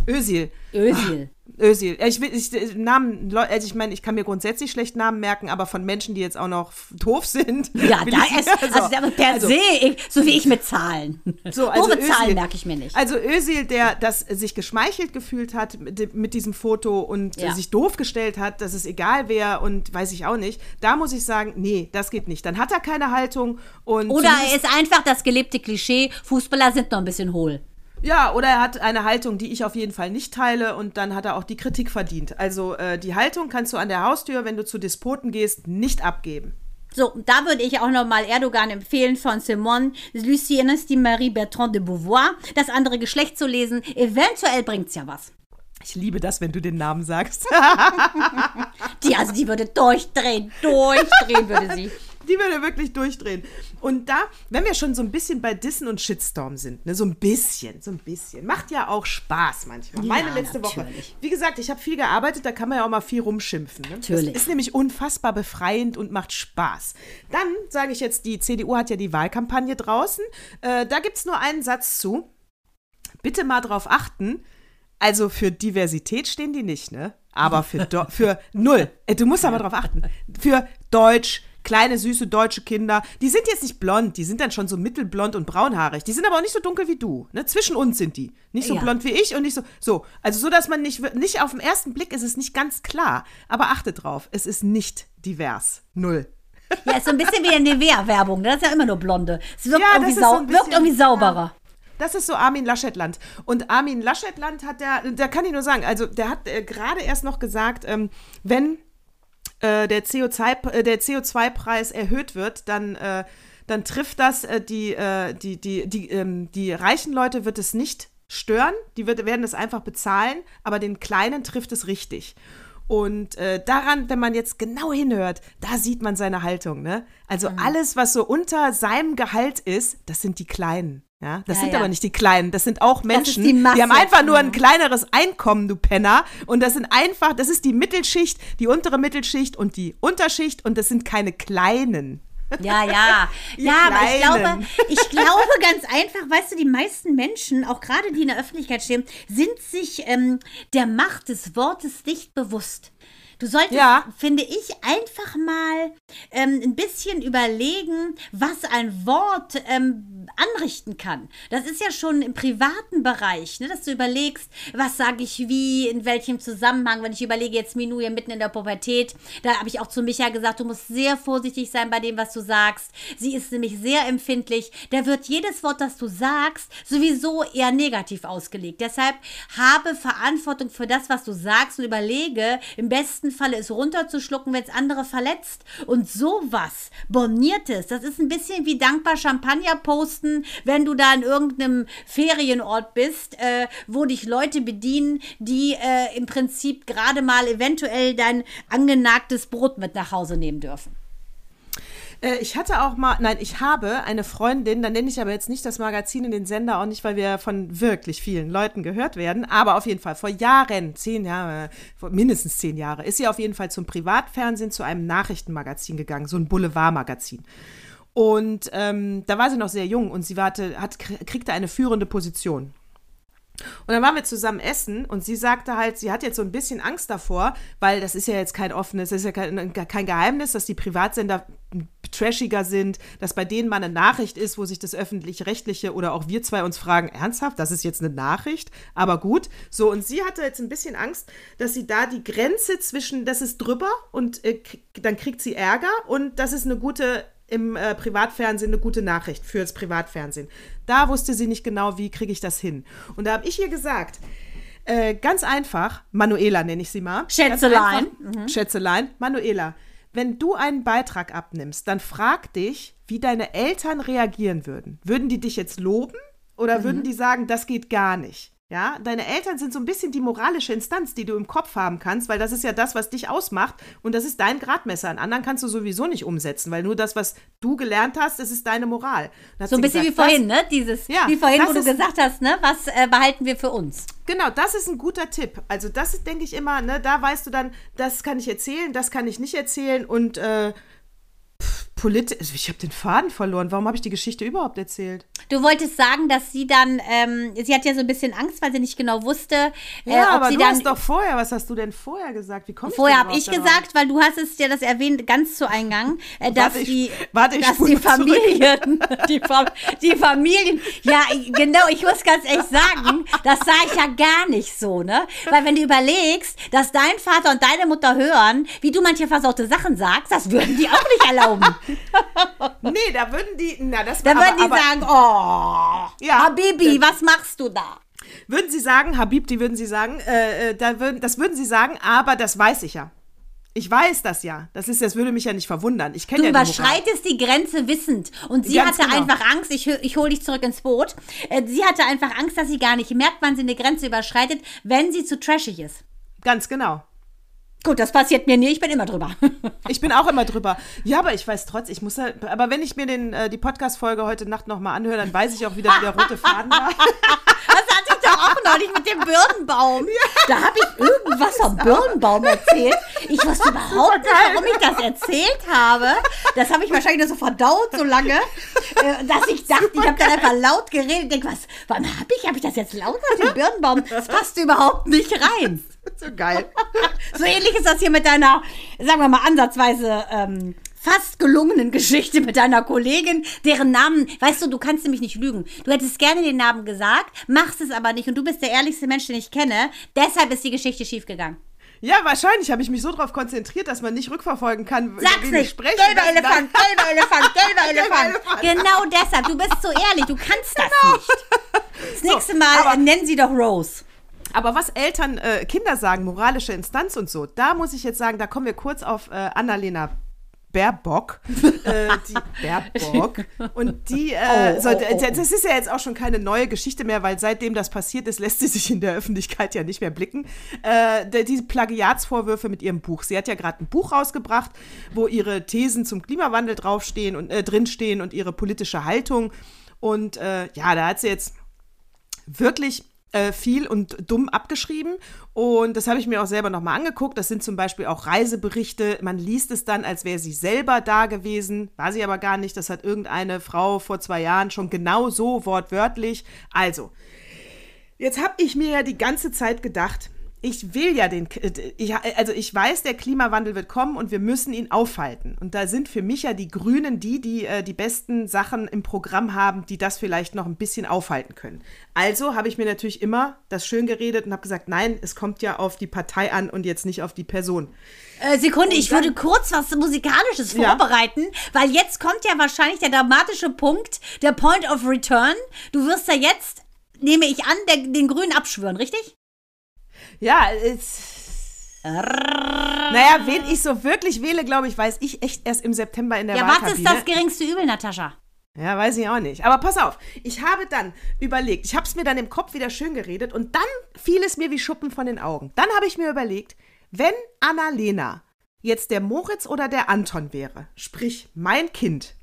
Özil. Özil. Özil. Ja, Ich will, ich, äh, Namen, also ich meine, ich kann mir grundsätzlich schlecht Namen merken, aber von Menschen, die jetzt auch noch doof sind. Ja, da ich- ist, also, der- per also- se, ich, so wie ich mit Zahlen. So, also Zahlen Özil- merke ich mir nicht. Also Özil, der das sich geschmeichelt gefühlt hat mit, mit diesem Foto und Ja. sich doof gestellt hat, dass es egal wer und weiß ich auch nicht, da muss ich sagen, nee, das geht nicht. Dann hat er keine Haltung und Oder er ist einfach das gelebte Klischee, Fußballer sind noch ein bisschen hohl. Ja, oder er hat eine Haltung, die ich auf jeden Fall nicht teile und dann hat er auch die Kritik verdient. Also äh, die Haltung kannst du an der Haustür, wenn du zu Despoten gehst, nicht abgeben. So, da würde ich auch nochmal Erdogan empfehlen von Simone Lucienne die Marie Bertrand de Beauvoir, das andere Geschlecht zu lesen. Eventuell bringt's ja was. Ich liebe das, wenn du den Namen sagst. Die, also die würde durchdrehen, durchdrehen würde sie. Die würde wirklich durchdrehen. Und da, wenn wir schon so ein bisschen bei Dissen und Shitstorm sind, ne, so ein bisschen, so ein bisschen, macht ja auch Spaß manchmal. Meine Ja, letzte Woche. natürlich. Wie gesagt, ich habe viel gearbeitet, da kann man ja auch mal viel rumschimpfen. Ne? Natürlich. Das ist nämlich unfassbar befreiend und macht Spaß. Dann sage ich jetzt, die CDU hat ja die Wahlkampagne draußen. Äh, da gibt es nur einen Satz zu. Bitte mal drauf achten. Also für Diversität stehen die nicht, ne? Aber für, Do für null. Äh, Du musst aber drauf achten. Für Deutsch, kleine, süße deutsche Kinder. Die sind jetzt nicht blond, die sind dann schon so mittelblond und braunhaarig. Die sind aber auch nicht so dunkel wie du. Ne? Zwischen uns sind die. Nicht so Ja. blond wie ich und nicht so. So, also so, dass man nicht, nicht auf den ersten Blick ist es nicht ganz klar. Aber achte drauf, es ist nicht divers. Null. Ja, ist so ein bisschen wie eine Nivea-Werbung. Das ist ja immer nur Blonde. Es wirkt, Ja, irgendwie, ist so sau ein wirkt bisschen- irgendwie sauberer. Das ist so Armin Laschetland. Und Armin Laschetland hat der, da kann ich nur sagen, also der hat äh, gerade erst noch gesagt, ähm, wenn äh, der CO2, äh, CO2-Preis erhöht wird, dann, äh, dann trifft das äh, die, äh, die, die, die, ähm, die reichen Leute wird es nicht stören, die wird, werden es einfach bezahlen, aber den Kleinen trifft es richtig. Und äh, daran, wenn man jetzt genau hinhört, da sieht man seine Haltung. Ne? Also Mhm. alles, was so unter seinem Gehalt ist, das sind die Kleinen. Ja, das Ja, sind ja. aber nicht die Kleinen, das sind auch Menschen, die die, haben einfach nur ein Mhm. kleineres Einkommen, du Penner. Und das sind einfach, das ist die Mittelschicht, die untere Mittelschicht und die Unterschicht und das sind keine Kleinen. Ja, ja. Ihr ja, aber ich glaube, Kleinen. ich glaube ganz einfach, weißt du, die meisten Menschen, auch gerade die in der Öffentlichkeit stehen, sind sich ähm, der Macht des Wortes nicht bewusst. Du solltest, Ja. finde ich, einfach mal ähm, ein bisschen überlegen, was ein Wort ähm, anrichten kann. Das ist ja schon im privaten Bereich, ne, dass du überlegst, was sage ich wie, in welchem Zusammenhang. Wenn ich überlege, jetzt Minu hier mitten in der Pubertät, da habe ich auch zu Micha gesagt, du musst sehr vorsichtig sein bei dem, was du sagst. Sie ist nämlich sehr empfindlich. Da wird jedes Wort, das du sagst, sowieso eher negativ ausgelegt. Deshalb habe Verantwortung für das, was du sagst und überlege, im besten Falle es runterzuschlucken, wenn es andere verletzt. Und sowas, Borniertes, das ist ein bisschen wie dankbar Champagner posten, wenn du da in irgendeinem Ferienort bist, äh, wo dich Leute bedienen, die äh, im Prinzip gerade mal eventuell dein angenagtes Brot mit nach Hause nehmen dürfen. Äh, ich hatte auch mal, nein, ich habe eine Freundin, da nenne ich aber jetzt nicht das Magazin in den Sender, auch nicht, weil wir von wirklich vielen Leuten gehört werden, aber auf jeden Fall vor Jahren, zehn Jahre, mindestens zehn Jahre, ist sie auf jeden Fall zum Privatfernsehen, zu einem Nachrichtenmagazin gegangen, so ein Boulevardmagazin. Und ähm, da war sie noch sehr jung und sie warte, hat, kriegte eine führende Position. Und dann waren wir zusammen essen und sie sagte halt, sie hat jetzt so ein bisschen Angst davor, weil das ist ja jetzt kein offenes, das ist ja kein, kein Geheimnis, dass die Privatsender trashiger sind, dass bei denen mal eine Nachricht ist, wo sich das öffentlich-rechtliche oder auch wir zwei uns fragen, ernsthaft, das ist jetzt eine Nachricht, aber gut. So, und sie hatte jetzt ein bisschen Angst, dass sie da die Grenze zwischen, das ist drüber und äh, dann kriegt sie Ärger und das ist eine gute im äh, Privatfernsehen eine gute Nachricht fürs Privatfernsehen. Da wusste sie nicht genau, wie kriege ich das hin. Und da habe ich ihr gesagt, äh, ganz einfach, Manuela nenne ich sie mal. Schätzelein. Mhm. Schätzelein. Manuela, wenn du einen Beitrag abnimmst, dann frag dich, wie deine Eltern reagieren würden. Würden die dich jetzt loben oder mhm. würden die sagen, das geht gar nicht? Ja, deine Eltern sind so ein bisschen die moralische Instanz, die du im Kopf haben kannst, weil das ist ja das, was dich ausmacht und das ist dein Gradmesser. An anderen kannst du sowieso nicht umsetzen, weil nur das, was du gelernt hast, das ist deine Moral. So ein bisschen gesagt, wie vorhin, das, ne? Dieses, ja, wie vorhin, wo du gesagt hast, ne? Was äh, behalten wir für uns? Genau, das ist ein guter Tipp. Also das denke ich immer, ne? Da weißt du dann, das kann ich erzählen, das kann ich nicht erzählen und äh, politisch. Also ich habe den Faden verloren. Warum habe ich die Geschichte überhaupt erzählt? Du wolltest sagen, dass sie dann, ähm, sie hat ja so ein bisschen Angst, weil sie nicht genau wusste, äh, ja, ob aber sie du dann. hast doch vorher, was hast du denn vorher gesagt? Wie kommst Vorher habe ich gesagt, weil du hast es ja das erwähnt ganz zu Eingang, äh, dass Warte, ich- die, warte, ich dass die Familien, die, die Familien, ja genau, ich muss ganz echt sagen, das sah ich ja gar nicht so, ne? Weil wenn du überlegst, dass dein Vater und deine Mutter hören, wie du manche versaute Sachen sagst, das würden die auch nicht erlauben. Nee, da würden die, na, das Dann aber, würden die aber, sagen, oh, Ja. Habibi, was machst du da? Würden sie sagen, Habib, die würden sie sagen, äh, äh, da würden, das würden sie sagen, aber das weiß ich ja. Ich weiß das ja. Das ist, das würde mich ja nicht verwundern. Ich Du kenne ja Moral. überschreitest die Grenze wissend. Und sie Ganz hatte genau. einfach Angst, ich, ich hole dich zurück ins Boot. Äh, Sie hatte einfach Angst, dass sie gar nicht merkt, wann sie eine Grenze überschreitet, wenn sie zu trashig ist. Ganz genau. Gut, das passiert mir nie, ich bin immer drüber. Ich bin auch immer drüber. Ja, aber ich weiß trotzdem, ich muss ja, aber wenn ich mir den, äh, die Podcast-Folge heute Nacht nochmal anhöre, dann weiß ich auch wieder, wie der rote Faden war. auch neulich mit dem Birnenbaum. Da habe ich irgendwas vom Birnenbaum erzählt. Ich wusste überhaupt nicht, warum ich das erzählt habe. Das habe ich wahrscheinlich nur so verdaut so lange, äh, dass ich dachte, ich habe dann einfach laut geredet. Ich denke, was, wann habe ich, habe ich das jetzt laut mit dem Birnenbaum? Das passt überhaupt nicht rein. so geil. So ähnlich ist das hier mit deiner, sagen wir mal, ansatzweise ähm, fast gelungenen Geschichte mit deiner Kollegin, deren Namen, weißt du, du kannst nämlich nicht lügen. Du hättest gerne den Namen gesagt, machst es aber nicht und du bist der ehrlichste Mensch, den ich kenne. Deshalb ist die Geschichte schiefgegangen. Ja, wahrscheinlich habe ich mich so darauf konzentriert, dass man nicht rückverfolgen kann, Sag's wie ich nicht. spreche. Gelber Elefant, gelber Elefant, gelber Elefant. Genau deshalb. Du bist so ehrlich, du kannst das nicht. Das nächste Mal aber- äh, nennen sie doch Rose. Aber was Eltern, äh, Kinder sagen, moralische Instanz und so, da muss ich jetzt sagen, da kommen wir kurz auf äh, Annalena Baerbock. äh, die Baerbock. Und die, äh, Oh, so, oh, d- oh, d- das ist ja jetzt auch schon keine neue Geschichte mehr, weil seitdem das passiert ist, lässt sie sich in der Öffentlichkeit ja nicht mehr blicken. Äh, diese Plagiatsvorwürfe mit ihrem Buch. Sie hat ja gerade ein Buch rausgebracht, wo ihre Thesen zum Klimawandel draufstehen und äh, drinstehen und ihre politische Haltung. Und äh, ja, da hat sie jetzt wirklich äh, viel und dumm abgeschrieben. Und das habe ich mir auch selber nochmal angeguckt. Das sind zum Beispiel auch Reiseberichte. Man liest es dann, als wäre sie selber da gewesen. War sie aber gar nicht. Das hat irgendeine Frau vor zwei Jahren schon genau so wortwörtlich. Also, jetzt habe ich mir ja die ganze Zeit gedacht, ich will ja den, ich, also ich weiß, der Klimawandel wird kommen und wir müssen ihn aufhalten. Und da sind für mich ja die Grünen die, die äh, die besten Sachen im Programm haben, die das vielleicht noch ein bisschen aufhalten können. Also habe ich mir natürlich immer das schön geredet und habe gesagt, nein, es kommt ja auf die Partei an und jetzt nicht auf die Person. Äh, Sekunde, ich würde kurz was Musikalisches Ja. vorbereiten, weil jetzt kommt ja wahrscheinlich der dramatische Punkt, der Point of Return. Du wirst ja jetzt, nehme ich an, der, den Grünen abschwören, richtig? Ja, es. Naja, wen ich so wirklich wähle, glaube ich, weiß ich echt erst im September in der Ja, was ist das geringste Übel, Natascha? Ja, weiß ich auch nicht. Aber pass auf, ich habe dann überlegt, ich habe es mir dann im Kopf wieder schön geredet und dann fiel es mir wie Schuppen von den Augen. Dann habe ich mir überlegt, wenn Annalena jetzt der Moritz oder der Anton wäre, sprich mein Kind,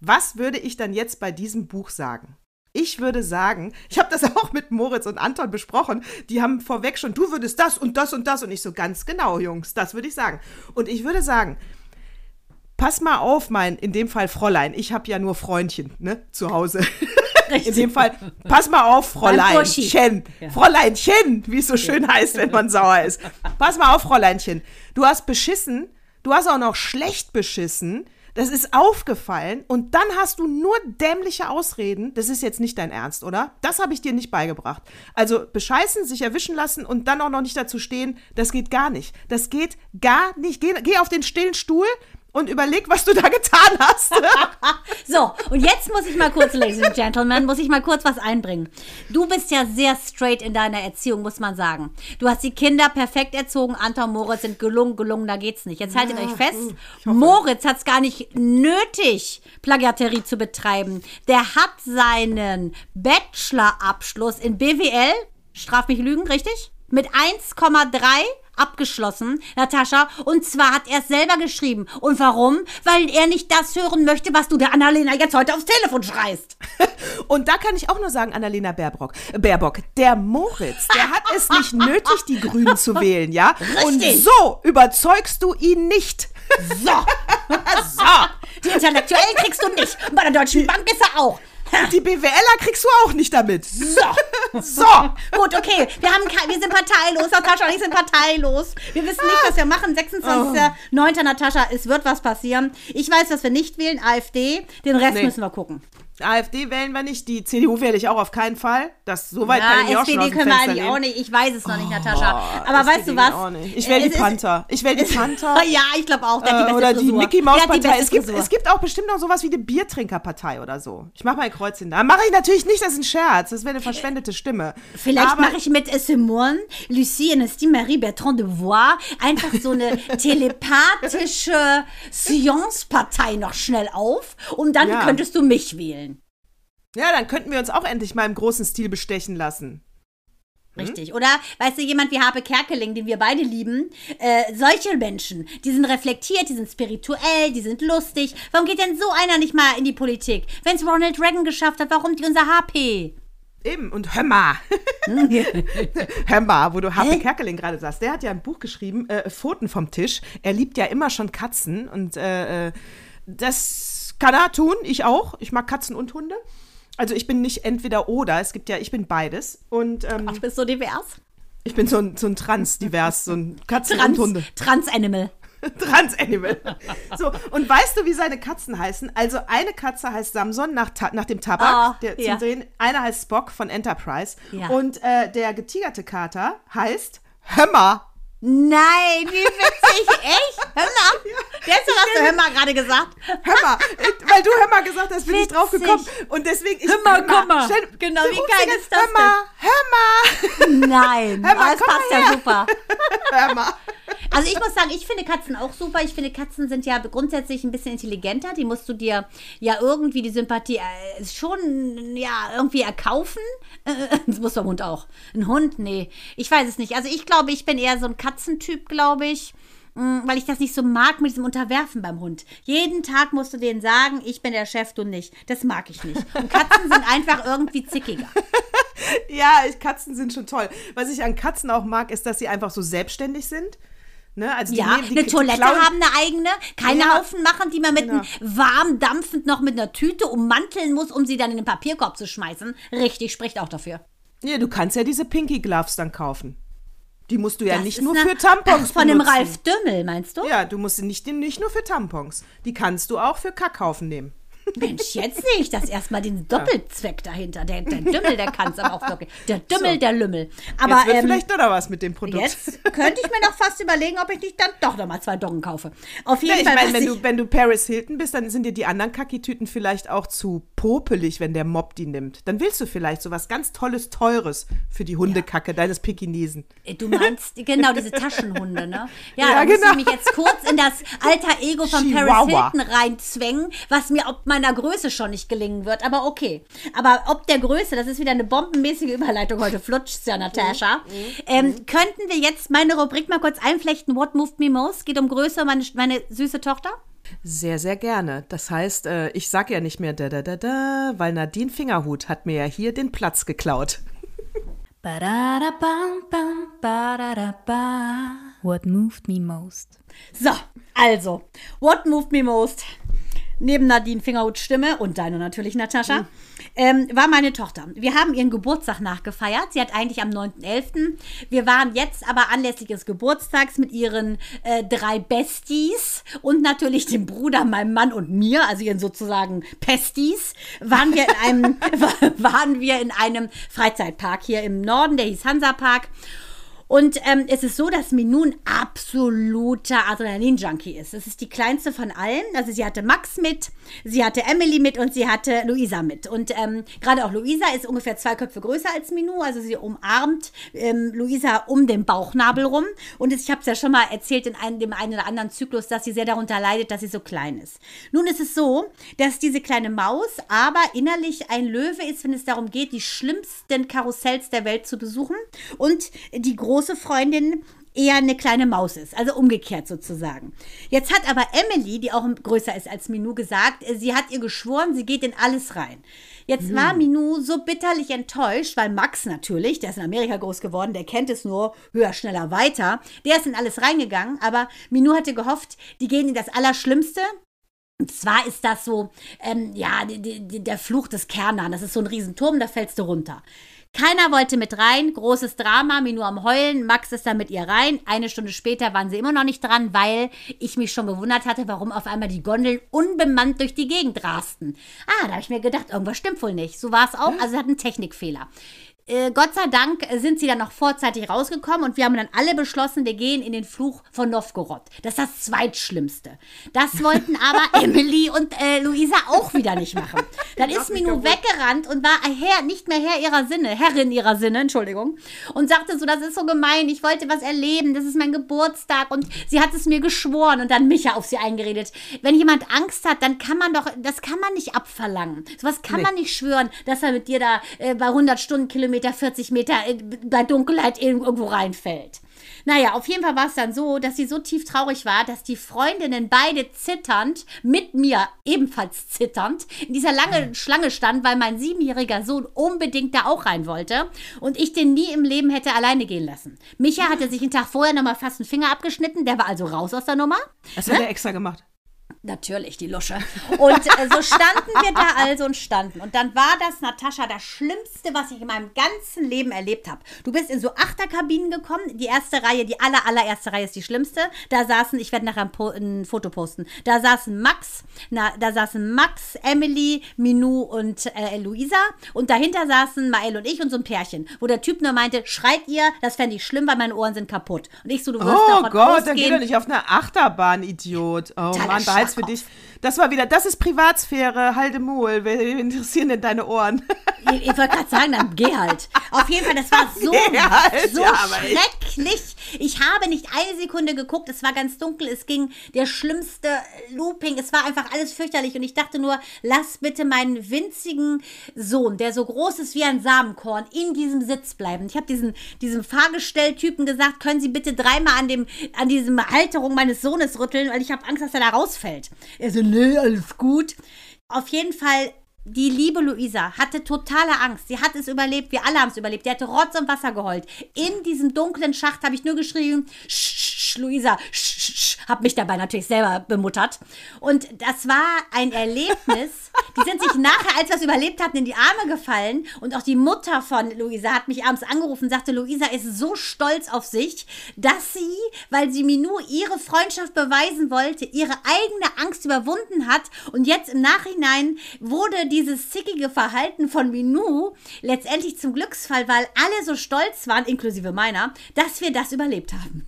was würde ich dann jetzt bei diesem Buch sagen? Ich würde sagen, ich habe das auch mit Moritz und Anton besprochen. Die haben vorweg schon, du würdest das und das und das und ich so ganz genau, Jungs, das würde ich sagen. Und ich würde sagen, pass mal auf, mein, in dem Fall Fräulein, ich habe ja nur Freundchen, ne, zu Hause. In dem Fall, pass mal auf. Fräuleinchen. Fräuleinchen, wie es so schön heißt, wenn man sauer ist. Pass mal auf, Fräuleinchen. Du hast beschissen, du hast auch noch schlecht beschissen. Das ist aufgefallen und dann hast du nur dämliche Ausreden. Das ist jetzt nicht dein Ernst, oder? Das habe ich dir nicht beigebracht. Also bescheißen, sich erwischen lassen und dann auch noch nicht dazu stehen, das geht gar nicht. Das geht gar nicht. Geh, geh auf den stillen Stuhl und überleg, was du da getan hast. So, und jetzt muss ich mal kurz, Ladies and Gentlemen, muss ich mal kurz was einbringen. Du bist ja sehr straight in deiner Erziehung, muss man sagen. Du hast die Kinder perfekt erzogen. Anton Moritz sind gelungen, gelungen, da geht's nicht. Jetzt haltet euch fest, Moritz hat's gar nicht nötig, Plagiaterie zu betreiben. Der hat seinen Bachelorabschluss in BWL, straf mich Lügen, richtig? Mit 1,3 abgeschlossen, Natascha. Und zwar hat er es selber geschrieben. Und warum? Weil er nicht das hören möchte, was du der Annalena jetzt heute aufs Telefon schreist. Und da kann ich auch nur sagen, Annalena Baerbock, Baerbock der Moritz, der hat es nicht nötig, die Grünen zu wählen, ja? Und Richtig. so überzeugst du ihn nicht. So. so. Die Intellektuellen kriegst du nicht. Und bei der Deutschen Bank ist er auch. Die BWLer kriegst du auch nicht damit. So. So. Gut, okay. Wir, haben wir sind parteilos. Natascha und ich sind parteilos. Wir wissen nicht, was wir machen. 26.09. Natascha, es wird was passieren. Ich weiß, was wir nicht wählen. AfD. Den Rest Nee. müssen wir gucken. AfD wählen wir nicht, die CDU wähle ich auch auf keinen Fall. Das so weit kann ich Ja, auch schon SPD können wir eigentlich auch nicht. Ich weiß es noch nicht, Natascha. Oh, Aber weißt SPD du was? Ich wähle die Panther. Ich wähle die Panther. Ja, ich glaube auch. Die Äh, oder die Frisur. Mickey Maus die Partei. Es gibt, es gibt auch bestimmt noch sowas wie eine Biertrinkerpartei oder so. Ich mache mal ein Kreuz hin. Da mache ich natürlich nicht, das ist ein Scherz. Das wäre eine verschwendete Stimme. Vielleicht mache ich mit Simone, Lucie und Steve Marie Bertrand de Voix einfach so eine telepathische Science-Partei noch schnell auf und dann Ja. könntest du mich wählen. Ja, dann könnten wir uns auch endlich mal im großen Stil bestechen lassen. Richtig. Oder, weißt du, jemand wie Harpe Kerkeling, den wir beide lieben, äh, solche Menschen, die sind reflektiert, die sind spirituell, die sind lustig. Warum geht denn so einer nicht mal in die Politik? Wenn es Ronald Reagan geschafft hat, warum unser HP? Eben, und hör mal, wo du Harpe? Kerkeling gerade sagst. Der hat ja ein Buch geschrieben, äh, Pfoten vom Tisch. Er liebt ja immer schon Katzen und äh, äh, das kann er tun. Ich auch. Ich mag Katzen und Hunde. Also ich bin nicht entweder oder. Es gibt ja, ich bin beides. Und ähm, Ach, du bist so divers. ich bin so ein, so ein Trans-divers, so ein Katzen Trans, und Hunde. Trans-Animal. Trans-Animal. So, und weißt du, wie seine Katzen heißen? Also eine Katze heißt Samson nach, Ta nach dem Tabak, Ah, der zum ja. Drehen. Einer heißt Spock von Enterprise. Ja. Und äh, der getigerte Kater heißt Hömmer. Nein, wie witzig, echt? Hör mal. Deshalb hast du Hör mal gerade gesagt. Hömmer. Äh, Weil du Hömmer gesagt hast, bin ich drauf Witzig. gekommen. Und deswegen. Ich, Hör mal, komm mal. Stell, Genau, wie geil ist das ganze- Hömmer, Nein, Hör mal, aber es passt ja super. Hömmer. Also ich muss sagen, ich finde Katzen auch super. Ich finde, Katzen sind ja grundsätzlich ein bisschen intelligenter. Die musst du dir ja irgendwie die Sympathie äh, schon ja irgendwie erkaufen. Äh, das muss der Hund auch. Ein Hund? Nee. Ich weiß es nicht. Also ich glaube, ich bin eher so ein Katzentyp, glaube ich. Mm, Weil ich das nicht so mag mit diesem Unterwerfen beim Hund. Jeden Tag musst du denen sagen, ich bin der Chef, du nicht. Das mag ich nicht. Und Katzen sind einfach irgendwie zickiger. Ja, ich, Katzen sind schon toll. Was ich an Katzen auch mag, ist, dass sie einfach so selbstständig sind. Ne? Also Ja, nehmen- eine Toilette klauen- haben eine eigene, keine Ja. Haufen machen, die man mit Genau. einem warm dampfend noch mit einer Tüte ummanteln muss, um sie dann in den Papierkorb zu schmeißen. Richtig, spricht auch dafür. Ja, du kannst ja diese Pinky Gloves dann kaufen. Die musst du ja Das nicht nur eine- für Tampons Ach, Von dem benutzen. Ralf Dümmel, meinst du? Ja, du musst sie nicht, nicht nur für Tampons. Die kannst du auch für Kackhaufen nehmen. Mensch, jetzt sehe ich das erstmal, den Doppelzweck dahinter. Der, der Dümmel, der kann es aber auch wirklich. Der Dümmel, So. der Lümmel. Aber Jetzt wird ähm, vielleicht doch noch was mit dem Produkt. jetzt könnte ich mir noch fast überlegen, ob ich nicht dann doch noch mal zwei Doggen kaufe. Auf Ja, jeden ich Fall, meine, was wenn ich- du, wenn du Paris Hilton bist, dann sind dir die anderen Kaki-Tüten vielleicht auch zu popelig, wenn der Mob die nimmt. Dann willst du vielleicht so was ganz Tolles, Teures für die Hundekacke deines Pekinesen. Äh, Du meinst, genau, diese Taschenhunde, ne? Ja, Ja, da muss genau. ich mich jetzt kurz in das alter Ego von Paris Chihuahua. Hilton reinzwängen, was mir ob meiner Größe schon nicht gelingen wird, aber okay. Aber ob der Größe, das ist wieder eine bombenmäßige Überleitung heute, flutscht ja, Natascha. Ähm, könnten wir jetzt meine Rubrik mal kurz einflechten, What Moved Me Most? Geht um Größe, meine, meine süße Tochter? Sehr, sehr gerne. Das heißt, äh, ich sag ja nicht mehr da da da da, weil Nadine Fingerhut hat mir ja hier den Platz geklaut. What moved me most? So, also, what moved me most? Neben Nadine Fingerhut Stimme und deine natürlich, Natascha, ähm, war meine Tochter. Wir haben ihren Geburtstag nachgefeiert. Sie hat eigentlich am 9.11. Wir waren jetzt aber anlässlich des Geburtstags mit ihren äh, drei Besties und natürlich dem Bruder, meinem Mann und mir, also ihren sozusagen Pesties, waren wir in einem, waren wir in einem Freizeitpark hier im Norden, der hieß Hansapark. Und ähm, es ist so, dass Minou ein absoluter Adrenalin-Junkie ist. Es ist die kleinste von allen. Also sie hatte Max mit, sie hatte Emily mit und sie hatte Luisa mit. Und ähm, gerade auch Luisa ist ungefähr zwei Köpfe größer als Minou. Also sie umarmt ähm, Luisa um den Bauchnabel rum. Und ich habe es ja schon mal erzählt in einem, dem einen oder anderen Zyklus, dass sie sehr darunter leidet, dass sie so klein ist. Nun ist es so, dass diese kleine Maus aber innerlich ein Löwe ist, wenn es darum geht, die schlimmsten Karussells der Welt zu besuchen. Und die große Freundin eher eine kleine Maus ist, also umgekehrt sozusagen. Jetzt hat aber Emily, die auch größer ist als Minou, gesagt, äh, sie hat ihr geschworen, sie geht in alles rein. Jetzt war Minou so bitterlich enttäuscht, weil Max natürlich, der ist in Amerika groß geworden, der kennt es nur höher, schneller, weiter, der ist in alles reingegangen, aber Minou hatte gehofft, die gehen in das Allerschlimmste, und zwar ist das so, ähm, ja, die, die, der Fluch des Kernan. Das ist so ein Riesenturm, da fällst du runter. Keiner wollte mit rein, großes Drama, Minu am Heulen, Max ist dann mit ihr rein. Eine Stunde später waren sie immer noch nicht dran, weil ich mich schon gewundert hatte, warum auf einmal die Gondeln unbemannt durch die Gegend rasten. Ah, da habe ich mir gedacht, irgendwas stimmt wohl nicht. So war es auch, also sie hat einen Technikfehler. Äh, Gott sei Dank sind sie dann noch vorzeitig rausgekommen und wir haben dann alle beschlossen, wir gehen in den Fluch von Novgorod. Das ist das Zweitschlimmste. Das wollten aber Emily und äh, Luisa auch wieder nicht machen. Dann ist Minou weggerannt und war Herr, nicht mehr Herr ihrer Sinne, Herrin ihrer Sinne, Entschuldigung, und sagte so, das ist so gemein, ich wollte was erleben, das ist mein Geburtstag und sie hat es mir geschworen und dann Micha auf sie eingeredet. Wenn jemand Angst hat, dann kann man doch, das kann man nicht abverlangen. Sowas kann Nee. man nicht schwören, dass er mit dir da äh, bei 100 Stundenkilometer, 40 Meter bei Dunkelheit irgendwo reinfällt. Naja, auf jeden Fall war es dann so, dass sie so tief traurig war, dass die Freundinnen beide zitternd, mit mir ebenfalls zitternd, in dieser langen Schlange stand, weil mein siebenjähriger Sohn unbedingt da auch rein wollte und ich den nie im Leben hätte alleine gehen lassen. Micha hatte sich einen Tag vorher nochmal fast einen Finger abgeschnitten, der war also raus aus der Nummer. Das hat er extra gemacht. Natürlich, die Lusche. Und äh, so standen wir da also und standen. Und dann war das, Natascha, das Schlimmste, was ich in meinem ganzen Leben erlebt habe. Du bist in so Achterkabinen gekommen. Die erste Reihe, die aller, allererste Reihe ist die schlimmste. Da saßen, ich werde nachher ein, po ein Foto posten, da saßen Max, na, da saßen Max, Emily, Minou und äh, Luisa. Und dahinter saßen Mael und ich und so ein Pärchen, wo der Typ nur meinte, schreit ihr, das fände ich schlimm, weil meine Ohren sind kaputt. Und ich so, du wirst Oh Gott, dann geh doch nicht auf eine Achterbahn, Idiot. Oh Mann, für dich. Das war wieder, das ist Privatsphäre, halte Maul. Wer interessieren denn deine Ohren? Ich, ich wollte gerade sagen, dann geh halt. Auf jeden Fall, das war so, halt, so ja, schrecklich. Ich habe nicht eine Sekunde geguckt. Es war ganz dunkel. Es ging der schlimmste Looping. Es war einfach alles fürchterlich. Und ich dachte nur, lass bitte meinen winzigen Sohn, der so groß ist wie ein Samenkorn, in diesem Sitz bleiben. Ich habe diesen, diesem Fahrgestelltypen gesagt, können Sie bitte dreimal an, dem, an diesem Halterung meines Sohnes rütteln, weil ich habe Angst, dass er da rausfällt. Er so, nee, alles gut. Auf jeden Fall die liebe Luisa hatte totale Angst. Sie hat es überlebt. Wir alle haben es überlebt. Die hatte Rotz und Wasser geheult. In diesem dunklen Schacht habe ich nur geschrien, "Sch, sch, Luisa, sch, sch, habe mich dabei natürlich selber bemuttert. Und das war ein Erlebnis. Die sind sich nachher, als wir es überlebt hatten, in die Arme gefallen. Und auch die Mutter von Luisa hat mich abends angerufen und sagte, Luisa ist so stolz auf sich, dass sie, weil sie Minou ihre Freundschaft beweisen wollte, ihre eigene Angst überwunden hat. Und jetzt im Nachhinein wurde dieses zickige Verhalten von Minou letztendlich zum Glücksfall, weil alle so stolz waren, inklusive meiner, dass wir das überlebt haben.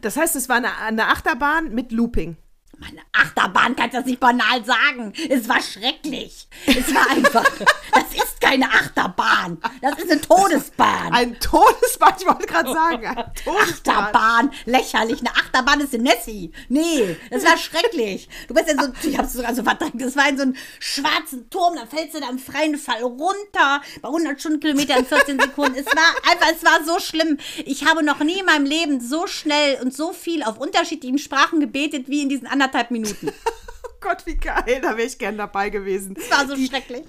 Das heißt, es war eine, eine Achterbahn mit Looping. Meine Achterbahn kannst du das nicht banal sagen. Es war schrecklich. Es war einfach. das ist keine Achterbahn. Das ist eine Todesbahn. Ein Todesbahn, ich wollte gerade sagen. Achterbahn. Lächerlich. Eine Achterbahn ist in Nessie. Nee, das war schrecklich. Du bist ja so, ich hab's sogar so verdrängt. Das war in so einem schwarzen Turm, da fällst du da im freien Fall runter. Bei 100 Stundenkilometer in 14 Sekunden. Es war einfach, es war so schlimm. Ich habe noch nie in meinem Leben so schnell und so viel auf unterschiedlichen Sprachen gebetet wie in diesen anderthalb Minuten. Oh Gott, wie geil, da wäre ich gern dabei gewesen. Das war so schrecklich.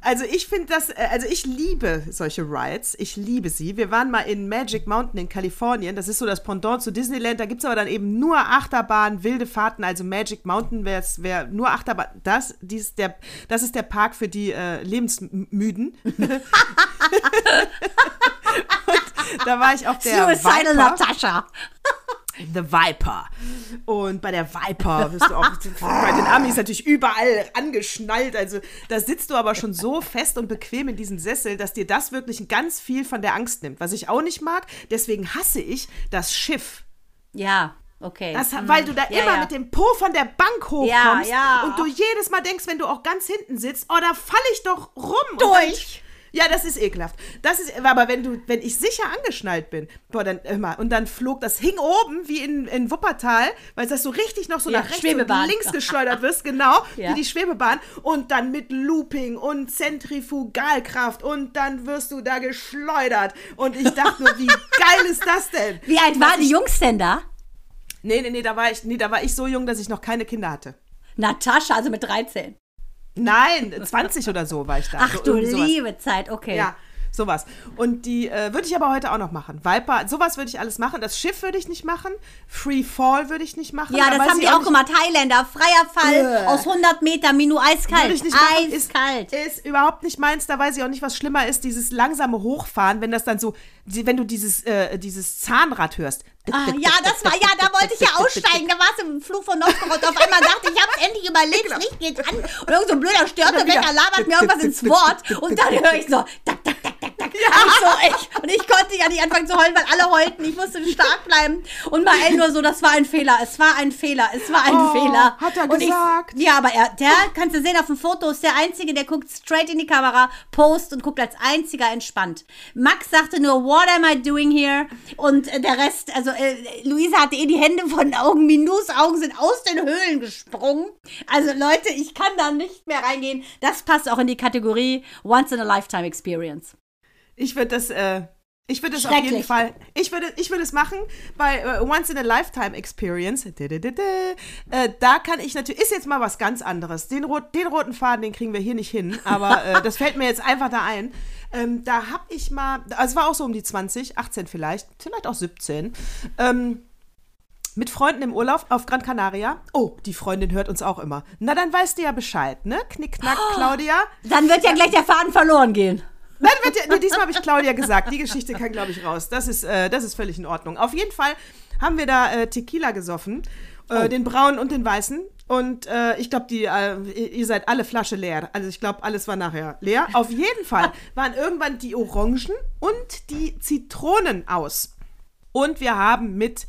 Also ich finde das, äh, also ich liebe solche Rides, ich liebe sie. Wir waren mal in Magic Mountain in Kalifornien, das ist so das Pendant zu Disneyland, da gibt es aber dann eben nur Achterbahn, wilde Fahrten, also Magic Mountain wäre wär nur Achterbahn. Das, dies, der, das ist der Park für die äh, Lebensmüden. Da war ich auf der Suicidal. Natascha. The Viper. Und bei der Viper wirst du auch bei den Amis natürlich überall angeschnallt. Also da sitzt du aber schon so fest und bequem in diesem Sessel, dass dir das wirklich ganz viel von der Angst nimmt. Was ich auch nicht mag, deswegen hasse ich das Schiff. Ja, okay. Das, Weil du da Ja, immer ja. mit dem Po von der Bank hochkommst Ja, und du jedes Mal denkst, wenn du auch ganz hinten sitzt, oh, da falle ich doch rum. Durch. Ja, das ist ekelhaft. Das ist, aber wenn du, wenn ich sicher angeschnallt bin, boah, dann immer, und dann flog das hing oben wie in, in Wuppertal, weil das so richtig noch so Ja, nach rechts und links geschleudert wirst, genau, Ja. wie die Schwebebahn. Und dann mit Looping und Zentrifugalkraft und dann wirst du da geschleudert. Und ich dachte nur, wie geil ist das denn? Wie alt waren die Jungs denn da? Nee, nee, nee, da war ich, nee, da war ich so jung, dass ich noch keine Kinder hatte. Natascha, also mit 13. Nein, 20 oder so war ich da. Ach so, du liebe Zeit, okay. Ja, sowas. Und die äh, würde ich aber heute auch noch machen. Viper, sowas würde ich alles machen. Das Schiff würde ich nicht machen. Free Fall würde ich nicht machen. Ja, Da das haben die auch nicht- gemacht. Thailänder, freier Fall Äh. aus 100 Meter, Minu eiskalt. Würde ich nicht machen. eiskalt. Ist, ist überhaupt nicht meins. Da weiß ich auch nicht, was schlimmer ist. Dieses langsame Hochfahren, wenn das dann so, wenn du dieses, äh, dieses Zahnrad hörst. Ah, ja, das war, ja, da wollte ich ja aussteigen. Da war es im Flug von Novgorod. Auf einmal dachte ich, ich hab's endlich überlebt, Genau. Licht geht an. Und irgend so ein blöder Störtewecker wieder. labert mir irgendwas ins Wort. Und dann höre ich so, tak, tak, tak. Und, ich so, ich, und ich konnte ja nicht anfangen zu heulen, weil alle heulten. Ich musste stark bleiben. Und Mael nur so, das war ein Fehler, es war ein Fehler, es war ein Oh, Fehler. hat er und gesagt. Ich, ja, aber er, der, kannst du sehen auf dem Foto, ist der Einzige, der guckt straight in die Kamera, post und guckt als einziger entspannt. Max sagte nur, what am I doing here? Und äh, der Rest, also äh, Luisa hatte eh die Hände von Augen, Minus Augen sind aus den Höhlen gesprungen. Also Leute, ich kann da nicht mehr reingehen. Das passt auch in die Kategorie Once in a Lifetime Experience. Ich würde das, äh, ich würde es auf jeden Fall, ich würde, ich würde es machen bei äh, Once in a Lifetime Experience. Äh, da kann ich natürlich, ist jetzt mal was ganz anderes. Den, rot, den roten Faden, den kriegen wir hier nicht hin, aber äh, das fällt mir jetzt einfach da ein. Ähm, da habe ich mal, also es war auch so um die 20, 18 vielleicht, vielleicht auch 17. Ähm, mit Freunden im Urlaub auf Gran Canaria. Oh, die Freundin hört uns auch immer. Na, dann weißt du ja Bescheid, ne? Knickknack, Claudia. Dann wird ja gleich der Faden verloren gehen. Nein, wird ja, nee, diesmal habe ich Claudia gesagt. Die Geschichte kann, glaube ich, raus. Das ist, äh, das ist völlig in Ordnung. Auf jeden Fall haben wir da äh, Tequila gesoffen. Äh, Den braunen und den weißen. Und äh, ich glaube, die, äh, ihr ihr seid alle Flasche leer. Also ich glaube, alles war nachher leer. Auf jeden Fall waren irgendwann die Orangen und die Zitronen aus. Und wir haben mit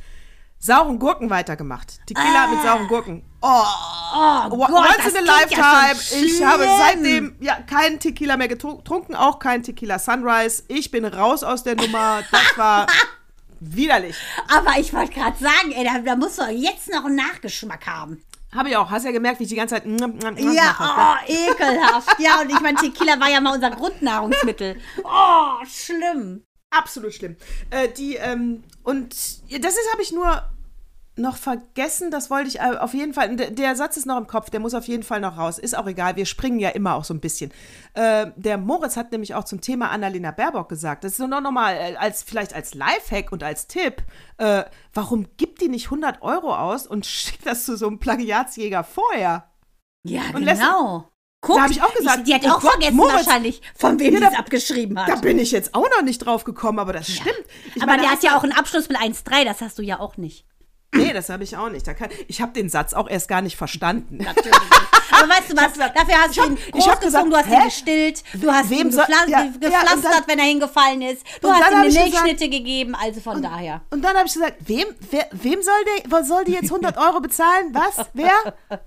sauren Gurken weitergemacht. Tequila mit sauren Gurken. Oh, Oh Once Gott, das in a ja lifetime. schon ich habe seitdem ja keinen Tequila mehr getrun- getrunken, auch kein Tequila Sunrise. Ich bin raus aus der Nummer. Das war widerlich. Aber ich wollte gerade sagen, ey, da, da muss doch jetzt noch einen Nachgeschmack haben. Habe ich auch. Hast ja gemerkt, wie ich die ganze Zeit mm, mm, mm Ja, oh, ekelhaft. Ja, und ich meine, Tequila war ja mal unser Grundnahrungsmittel. Oh, schlimm. Absolut schlimm. Äh, die, ähm, und das ist, habe ich nur noch vergessen, das wollte ich äh, auf jeden Fall, der, Satz ist noch im Kopf, der muss auf jeden Fall noch raus. Ist auch egal, wir springen ja immer auch so ein bisschen. Äh, der Moritz hat nämlich auch zum Thema Annalena Baerbock gesagt, das ist nur noch mal äh, als, vielleicht als Lifehack und als Tipp, äh, warum gibt die nicht 100 Euro aus und schickt das zu so einem Plagiatsjäger vorher? Ja, Und genau. Guck, Da hab ich auch gesagt, ich, die hat oh auch Gott, vergessen Moritz. wahrscheinlich, von wem Ja, da- es abgeschrieben hat. Da bin ich jetzt auch noch nicht drauf gekommen, aber das stimmt. Ich Aber meine, der hat ja auch einen Abschluss mit 1,3, das hast du ja auch nicht. Nee, das habe ich auch nicht. Kann, ich habe den Satz auch erst gar nicht verstanden. Natürlich. Aber weißt du was, gesagt- dafür hast ich du ihn großgezogen, gesagt, du hast hä? ihn gestillt, du hast Wem ihn gefla ja, ja, gepflastert, und dann- wenn er hingefallen ist. Du und hast ihm eine Milchschnitte gegeben, also von daher. Und dann habe ich gesagt, wem, wer, wem soll der, was soll die jetzt 100 Euro bezahlen? Was? Wer?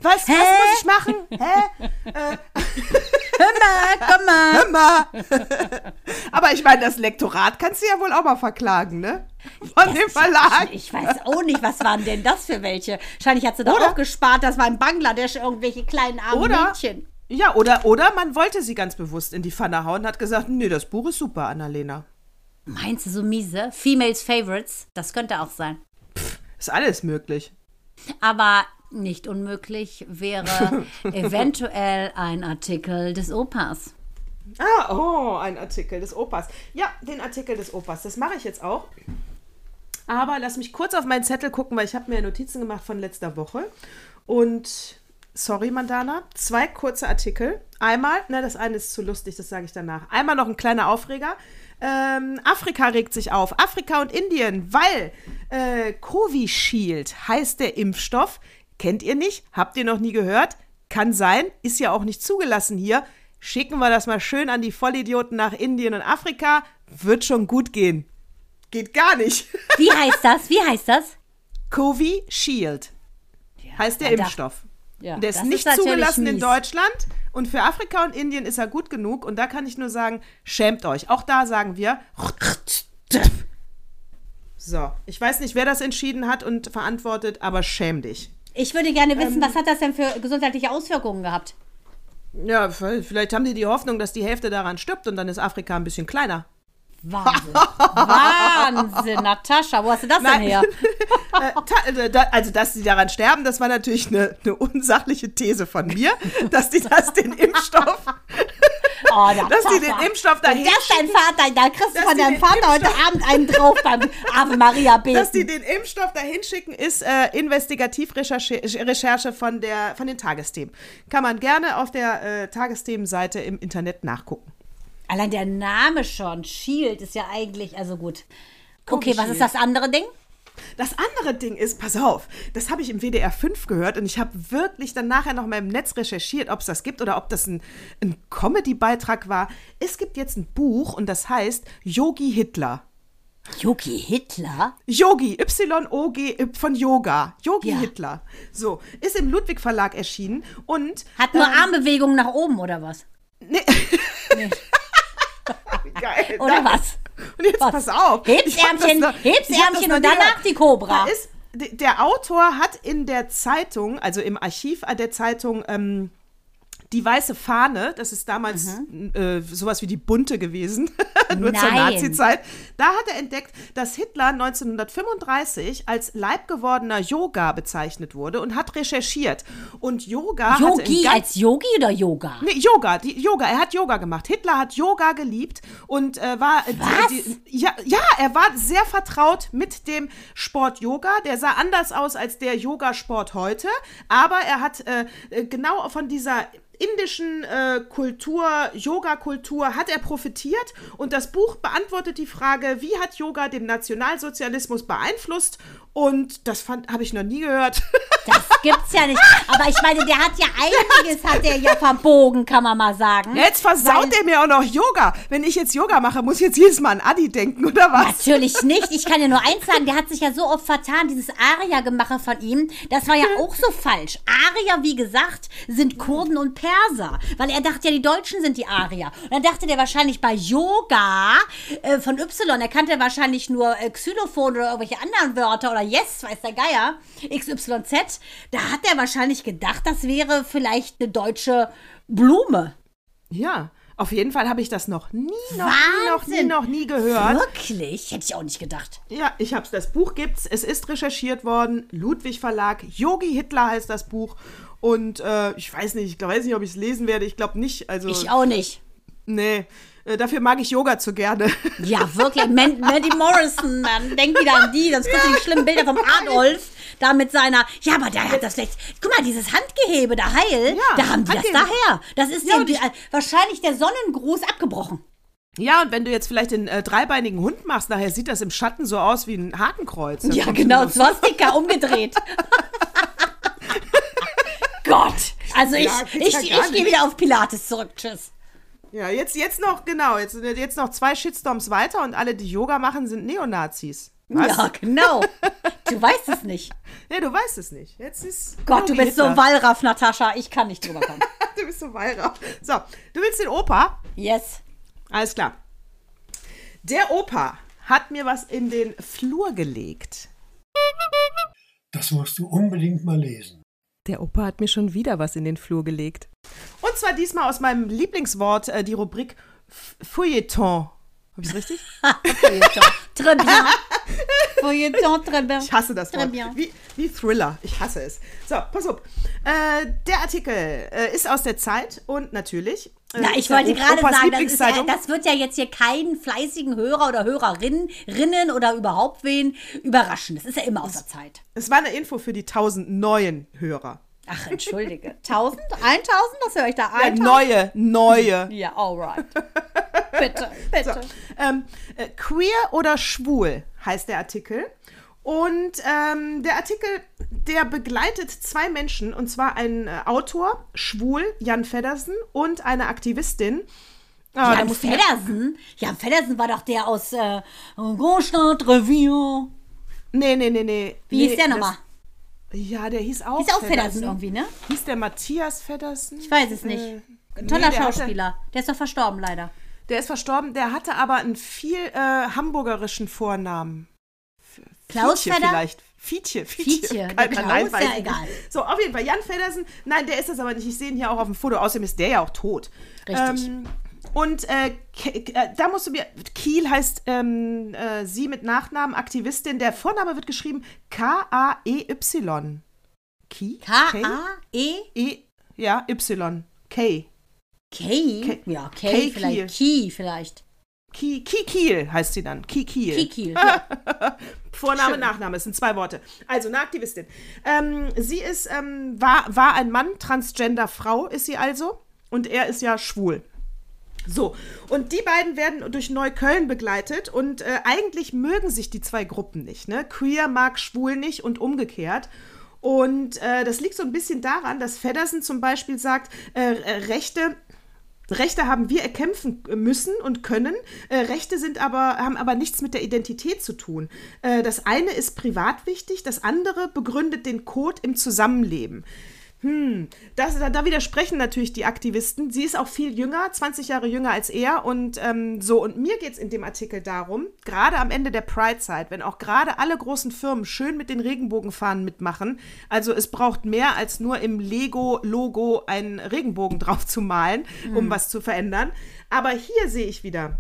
Was? Was muss ich machen? Hä? Hör mal, komm mal. Hör mal. Aber ich meine, das Lektorat kannst du ja wohl auch mal verklagen, ne? Von dem Verlag. Ich weiß auch nicht, was waren denn das für welche? Wahrscheinlich hat sie da auch gespart, das war in Bangladesch irgendwelche kleinen armen Oder? Mädchen. Ja, oder, oder man wollte sie ganz bewusst in die Pfanne hauen und hat gesagt, nee, das Buch ist super, Annalena. Meinst du so miese? Females Favorites, das könnte auch sein. Ist alles möglich. Aber nicht unmöglich wäre eventuell ein Artikel des Opas. Ah, oh, ein Artikel des Opas. Ja, den Artikel des Opas. Das mache ich jetzt auch. Aber lass mich kurz auf meinen Zettel gucken, weil ich habe mir Notizen gemacht von letzter Woche. Und sorry, Mandana, zwei kurze Artikel. Einmal, ne, das eine ist zu lustig, das sage ich danach. Einmal noch ein kleiner Aufreger. Ähm, Afrika regt sich auf. Afrika und Indien, weil äh, Covishield heißt der Impfstoff. Kennt ihr nicht? Habt ihr noch nie gehört? Kann sein, ist ja auch nicht zugelassen hier. Schicken wir das mal schön an die Vollidioten nach Indien und Afrika. Wird schon gut gehen. Geht gar nicht. Wie heißt das? Wie heißt das? Covishield heißt der ja, da- Impfstoff. Ja, der ist nicht natürlich zugelassen in mies. Deutschland. Und für Afrika und Indien ist er gut genug. Und da kann ich nur sagen, schämt euch. Auch da sagen wir. So, ich weiß nicht, wer das entschieden hat und verantwortet, aber schäm dich. Ich würde gerne wissen, Ähm. was hat das denn für gesundheitliche Auswirkungen gehabt? Ja, vielleicht haben die die Hoffnung, dass die Hälfte daran stirbt und dann ist Afrika ein bisschen kleiner. Wahnsinn. Wahnsinn, Natascha, wo hast du das denn her? Äh, äh, da, also, dass die daran sterben, das war natürlich eine, eine unsachliche These von mir, dass die das den Impfstoff, Oh, dass die den Impfstoff Wenn dahin das dein Vater, da kriegst du von deinem Vater heute Impfstoff- Abend einen drauf beim Ave Maria beten. dass die den Impfstoff dahin schicken, ist äh, Investigativrecherche Recherche von, der, von den Tagesthemen. Kann man gerne auf der äh, Tagesthemenseite im Internet nachgucken. Allein der Name schon, Shield, ist ja eigentlich, also gut. Okay, was Shield. ist das andere Ding? Das andere Ding ist, pass auf, das habe ich im WDR 5 gehört und ich habe wirklich dann nachher noch mal im Netz recherchiert, ob es das gibt oder ob das ein, ein Comedy-Beitrag war. Es gibt jetzt ein Buch und das heißt Yogi Hitler. Yogi Hitler? Yogi, Y-O-G y von Yoga. Yogi Ja. Hitler. So, ist im Ludwig Verlag erschienen und. Hat nur ähm, Armbewegungen nach oben oder was? Nee. Geil. Oder was? Und jetzt Was? pass auf. Heb's Ärmchen, noch- heb's Ärmchen und danach die Cobra. Da der Autor hat in der Zeitung, also im Archiv der Zeitung, ähm, die weiße Fahne, das ist damals äh, sowas wie die bunte gewesen, nur zur Mhm. Nein. Nazi-Zeit. Da hat er entdeckt, dass Hitler 1935 als leibgewordener Yoga bezeichnet wurde und hat recherchiert. Und Yoga Yogi als Yogi oder Yoga? Nee, Yoga, die, Yoga, er hat Yoga gemacht. Hitler hat Yoga geliebt und äh, war äh, Was? Die, ja, ja, er war sehr vertraut mit dem Sport Yoga. Der sah anders aus als der Yogasport heute, aber er hat äh, äh, genau von dieser indischen äh, Kultur, Yoga-Kultur hat er profitiert. Und das Buch beantwortet die Frage, wie hat Yoga den Nationalsozialismus beeinflusst und das habe ich noch nie gehört. Das gibt's ja nicht. Aber ich meine, der hat ja einiges, hat er ja verbogen, kann man mal sagen. Jetzt versaut er mir auch noch Yoga. Wenn ich jetzt Yoga mache, muss ich jetzt jedes Mal an Adi denken, oder was? Natürlich nicht. Ich kann dir nur eins sagen, der hat sich ja so oft vertan, dieses Aria-Gemache von ihm, das war ja auch so falsch. Arier, wie gesagt, sind Kurden und Perser, weil er dachte ja, die Deutschen sind die Arier. Und dann dachte der wahrscheinlich bei Yoga äh, von Y, er kannte wahrscheinlich nur äh, Xylophon oder irgendwelche anderen Wörter oder Yes, weiß der Geier, XYZ. Da hat er wahrscheinlich gedacht, das wäre vielleicht eine deutsche Blume. Ja, Auf jeden Fall habe ich das noch nie, noch nie, noch nie, noch nie gehört. Wirklich? Hätte ich auch nicht gedacht. Ja, ich hab's. Das Buch gibt's. Es ist recherchiert worden. Ludwig Verlag. Yogi Hitler heißt das Buch. Und äh, ich weiß nicht, ich weiß nicht, ob ich es lesen werde. Ich glaube nicht. Also, Ich auch nicht. nee. Äh, dafür mag ich Yoga zu gerne. Ja, wirklich. Man Mandy Morrison, dann denk wieder an die. Das sind die schlimmen Bilder vom Adolf. Da mit seiner, ja, aber der hat das vielleicht, guck mal, dieses Handgehebe, der Heil, Ja, da haben die das Handgehebe. daher. Das ist Ja, dem, ich- die, wahrscheinlich der Sonnengruß abgebrochen. ja, und wenn du jetzt vielleicht den äh, dreibeinigen Hund machst, nachher sieht das im Schatten so aus wie ein Hakenkreuz. Ja, du genau. Swastika umgedreht. Gott, also ich, Ja, ich, ich, gar gehe wieder auf Pilates zurück. Tschüss. Ja, jetzt, jetzt noch, genau, jetzt, jetzt noch zwei Shitstorms weiter und alle, die Yoga machen, sind Neonazis. Was? Ja, genau. Du weißt es nicht. Ja, du weißt es nicht. Jetzt ist. Gott, du bist so. Wallraff, Natascha. Ich kann nicht drüber kommen. Du bist so Weihrauch. So, du willst den Opa? Yes. Alles klar. Der Opa hat mir was in den Flur gelegt. Das musst du unbedingt mal lesen. Der Opa hat mir schon wieder was in den Flur gelegt. Und zwar diesmal aus meinem Lieblingswort, äh, die Rubrik F- Feuilleton. Hab ich's richtig? Très bien. Feuilleton, très bien. Ich hasse das Très Wort. bien. Wie, wie Thriller. Ich hasse es. So, pass auf. Äh, der Artikel äh, ist aus der Zeit und natürlich. Äh, Na, ich wollte gerade sagen, das, ja, das wird ja jetzt hier keinen fleißigen Hörer oder Hörerinnen Rinnen oder überhaupt wen überraschen. Das ist ja immer aus der Zeit. Es war eine Info für die tausend neuen Hörer. Ach, entschuldige. 1000? 1000? Was höre ich da? Ja, 1000? neue, neue. Ja, alright. bitte, bitte. Ähm, äh, queer oder schwul heißt der Artikel. Und ähm, der Artikel, der begleitet zwei Menschen, und zwar einen äh, Autor, schwul, Jan Feddersen, und eine Aktivistin. Ah, Jan Feddersen? Jan Feddersen war doch der aus äh, Großstadt Revier. Nee, nee, nee, nee. Wie nee, hieß der nochmal? Ja, der hieß auch Ist auch Feddersen irgendwie, ne? Hieß der Matthias Feddersen? Ich weiß es nicht. Ein Äh, toller nee, der hatte- Schauspieler. Der ist doch verstorben, leider. Der ist verstorben, der hatte aber einen viel äh, hamburgerischen Vornamen. F- Klaus Fietje Fedder? vielleicht. Fietje, Fietje. Fietje, Kein- Klaus, nein, weiß ja, egal. So, auf jeden Fall, Jan Feddersen, nein, der ist das aber nicht. Ich sehe ihn hier auch auf dem Foto. Außerdem ist der ja auch tot. Richtig. Ähm, und äh, äh, da musst du mir, Kiel heißt ähm, äh, sie mit Nachnamen, Aktivistin. Der Vorname wird geschrieben K-A-E-Y. Ki? K-A-E? E, ja, Y. K. K? Ja, K, K vielleicht. Ki vielleicht. Ki, Ki Kiel heißt sie dann. Ki Kiel. Kiki. Ja. Vorname, Schön. Nachname, es sind zwei Worte. Also eine Aktivistin. Ähm, sie ist, ähm, war, war ein Mann, Transgender-Frau ist sie also. Und er ist ja schwul. So, und die beiden werden durch Neukölln begleitet und äh, eigentlich mögen sich die zwei Gruppen nicht. Ne? Queer mag schwul nicht und umgekehrt. Und äh, das liegt so ein bisschen daran, dass Feddersen zum Beispiel sagt, äh, äh, Rechte Rechte haben wir erkämpfen müssen und können. Äh, Rechte sind aber, haben aber nichts mit der Identität zu tun. Äh, das eine ist privat wichtig, das andere begründet den Code im Zusammenleben. Hm, das, da, da widersprechen natürlich die Aktivisten. Sie ist auch viel jünger, 20 Jahre jünger als er. Und ähm, so, und mir geht es in dem Artikel darum, gerade am Ende der Pride-Zeit, wenn auch gerade alle großen Firmen schön mit den Regenbogenfahnen mitmachen, also es braucht mehr als nur im Lego-Logo einen Regenbogen drauf zu malen, um was zu verändern. Aber hier sehe ich wieder,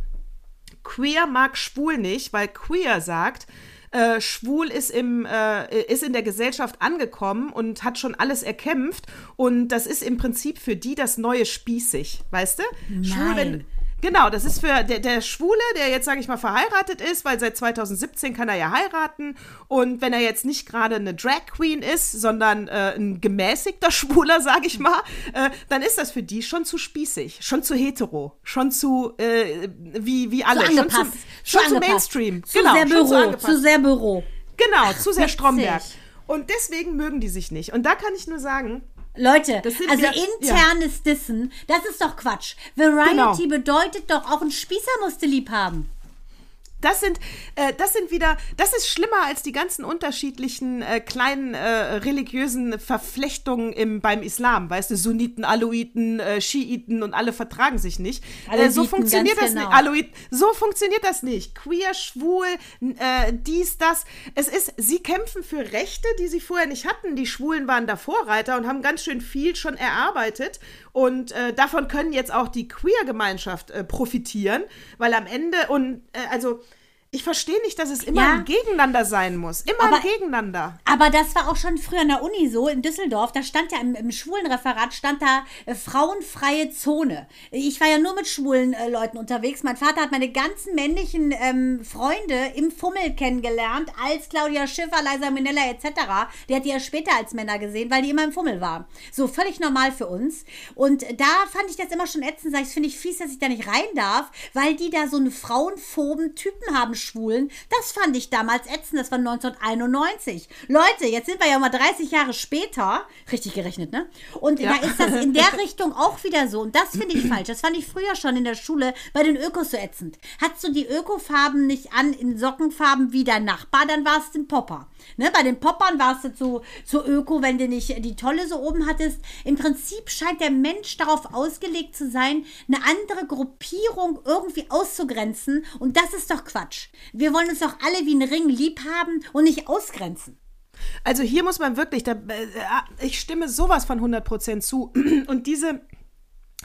queer mag schwul nicht, weil queer sagt, äh, schwul ist, im, äh, ist in der Gesellschaft angekommen und hat schon alles erkämpft. Und das ist im Prinzip für die das neue spießig, weißt du? Schwul, wenn, genau, das ist für der, der Schwule, der jetzt, sage ich mal, verheiratet ist, weil seit 2017 kann er ja heiraten. Und wenn er jetzt nicht gerade eine Drag Queen ist, sondern äh, ein gemäßigter Schwuler, sage ich mal, äh, dann ist das für die schon zu spießig, schon zu hetero, schon zu, äh, wie, wie alle. Zu schon angepasst. Zu, schon zu angepasst. Mainstream. Zu genau, sehr schon zu Büro. angepasst. Zu sehr Büro. Genau, zu sehr. Stromberg. Und deswegen mögen die sich nicht. Und da kann ich nur sagen, Leute, also wir- internes Dissen, das ist doch Quatsch. Variety Genau. bedeutet doch, auch ein Spießer musste lieb haben. Das sind, äh, das sind wieder, das ist schlimmer als die ganzen unterschiedlichen äh, kleinen äh, religiösen Verflechtungen im, beim Islam. Weißt du, Sunniten, Aluiten, äh, Schiiten und alle vertragen sich nicht. Äh, so Aleviten, funktioniert das genau. nicht. Aluiten, so funktioniert das nicht. Queer, schwul, äh, dies, das. Es ist, sie kämpfen für Rechte, die sie vorher nicht hatten. Die Schwulen waren da Vorreiter und haben ganz schön viel schon erarbeitet. Und davon können jetzt auch die Queer-Gemeinschaft profitieren, weil am Ende und also ich verstehe nicht, dass es immer Ja. ein Gegeneinander sein muss. Immer Aber- ein Gegeneinander. Aber das war auch schon früher an der Uni so, in Düsseldorf. Da stand ja im, im Schwulenreferat, stand da äh, frauenfreie Zone. Ich war ja nur mit schwulen äh, Leuten unterwegs. Mein Vater hat meine ganzen männlichen ähm, Freunde im Fummel kennengelernt, als Claudia Schiffer, Liza Minnella etc. Der hat die ja später als Männer gesehen, weil die immer im Fummel waren. So, völlig normal für uns. Und da fand ich das immer schon ätzend. Sag ich, finde ich fies, dass ich da nicht rein darf, weil die da so einen frauenphoben Typen haben, Schwulen. Das fand ich damals ätzend. Das war 1991. Leute, jetzt sind wir ja mal 30 Jahre später. Richtig gerechnet, ne? Und da ist das in der Richtung auch wieder so. Und das finde ich falsch. Das fand ich früher schon in der Schule bei den Ökos so ätzend. Hattest du die Ökofarben nicht an in Sockenfarben wie dein Nachbar, dann warst du ein Popper. Ne? Bei den Poppern warst du zu, zu Öko, wenn du nicht die Tolle so oben hattest. Im Prinzip scheint der Mensch darauf ausgelegt zu sein, eine andere Gruppierung irgendwie auszugrenzen. Und das ist doch Quatsch. Wir wollen uns doch alle wie ein Ring lieb haben und nicht ausgrenzen. Also hier muss man wirklich, da, äh, ich stimme sowas von 100% zu. Und diese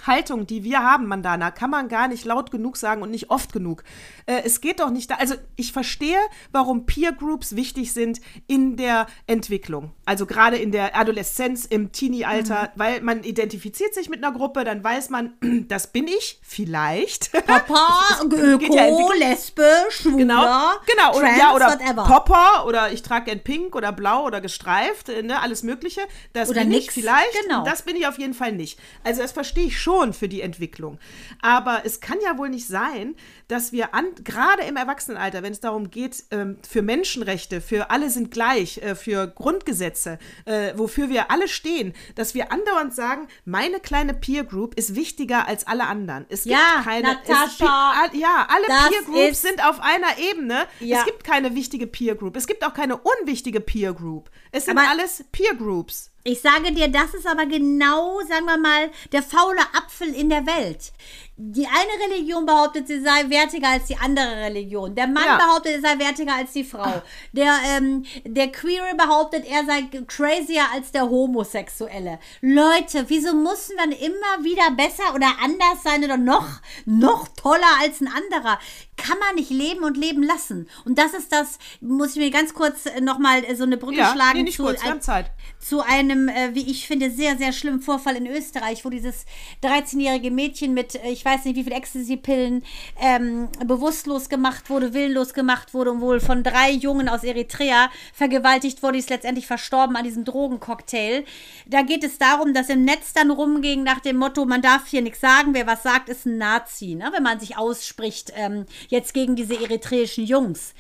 Haltung, die wir haben, Mandana, kann man gar nicht laut genug sagen und nicht oft genug. Äh, es geht doch nicht da. Also ich verstehe, warum Peer Groups wichtig sind in der Entwicklung. Also gerade in der Adoleszenz, im Teenie-Alter, weil man identifiziert sich mit einer Gruppe, dann weiß man, das bin ich, vielleicht. Papa, ja Öko, entwickelt- Lesbe, Schwuler, Genau, genau, oder, Trans, ja, oder whatever. Popper oder ich trage gern pink oder blau oder gestreift, äh, ne, alles Mögliche. Das Oder bin ich nix, vielleicht. genau. Das bin ich auf jeden Fall nicht. Also das verstehe ich schon für die Entwicklung. Aber es kann ja wohl nicht sein, dass wir an, gerade im Erwachsenenalter, wenn es darum geht, ähm, für Menschenrechte, für alle sind gleich, äh, für Grundgesetze, äh, wofür wir alle stehen, dass wir andauernd sagen, meine kleine Peer Group ist wichtiger als alle anderen. Es gibt Ja, keine. Natascha, es, ja, alle Peer Groups sind auf einer Ebene. Ja. Es gibt keine wichtige Peer Group. Es gibt auch keine unwichtige Peer Group. Es sind Aber- alles Peer Groups. Ich sage dir, das ist aber genau, sagen wir mal, der faule Apfel in der Welt. Die eine Religion behauptet, sie sei wertiger als die andere Religion. Der Mann Ja. behauptet, er sei wertiger als die Frau. Der, ähm, der Queere behauptet, er sei crazier als der Homosexuelle. Leute, wieso müssen wir immer wieder besser oder anders sein oder noch, noch toller als ein anderer? Kann man nicht leben und leben lassen. Und das ist das, muss ich mir ganz kurz nochmal so eine Brücke Ja, schlagen nee, zu, kurz, Zeit. zu einem, äh, wie ich finde, sehr, sehr schlimmen Vorfall in Österreich, wo dieses 13-jährige Mädchen mit, äh, ich weiß nicht wie viel Ecstasy-Pillen, ähm, bewusstlos gemacht wurde, willenlos gemacht wurde und wohl von drei Jungen aus Eritrea vergewaltigt wurde, die ist letztendlich verstorben an diesem Drogencocktail. Da geht es darum, dass im Netz dann rumging nach dem Motto, man darf hier nichts sagen, wer was sagt, ist ein Nazi, ne? wenn man sich ausspricht, ähm, jetzt gegen diese eritreischen Jungs.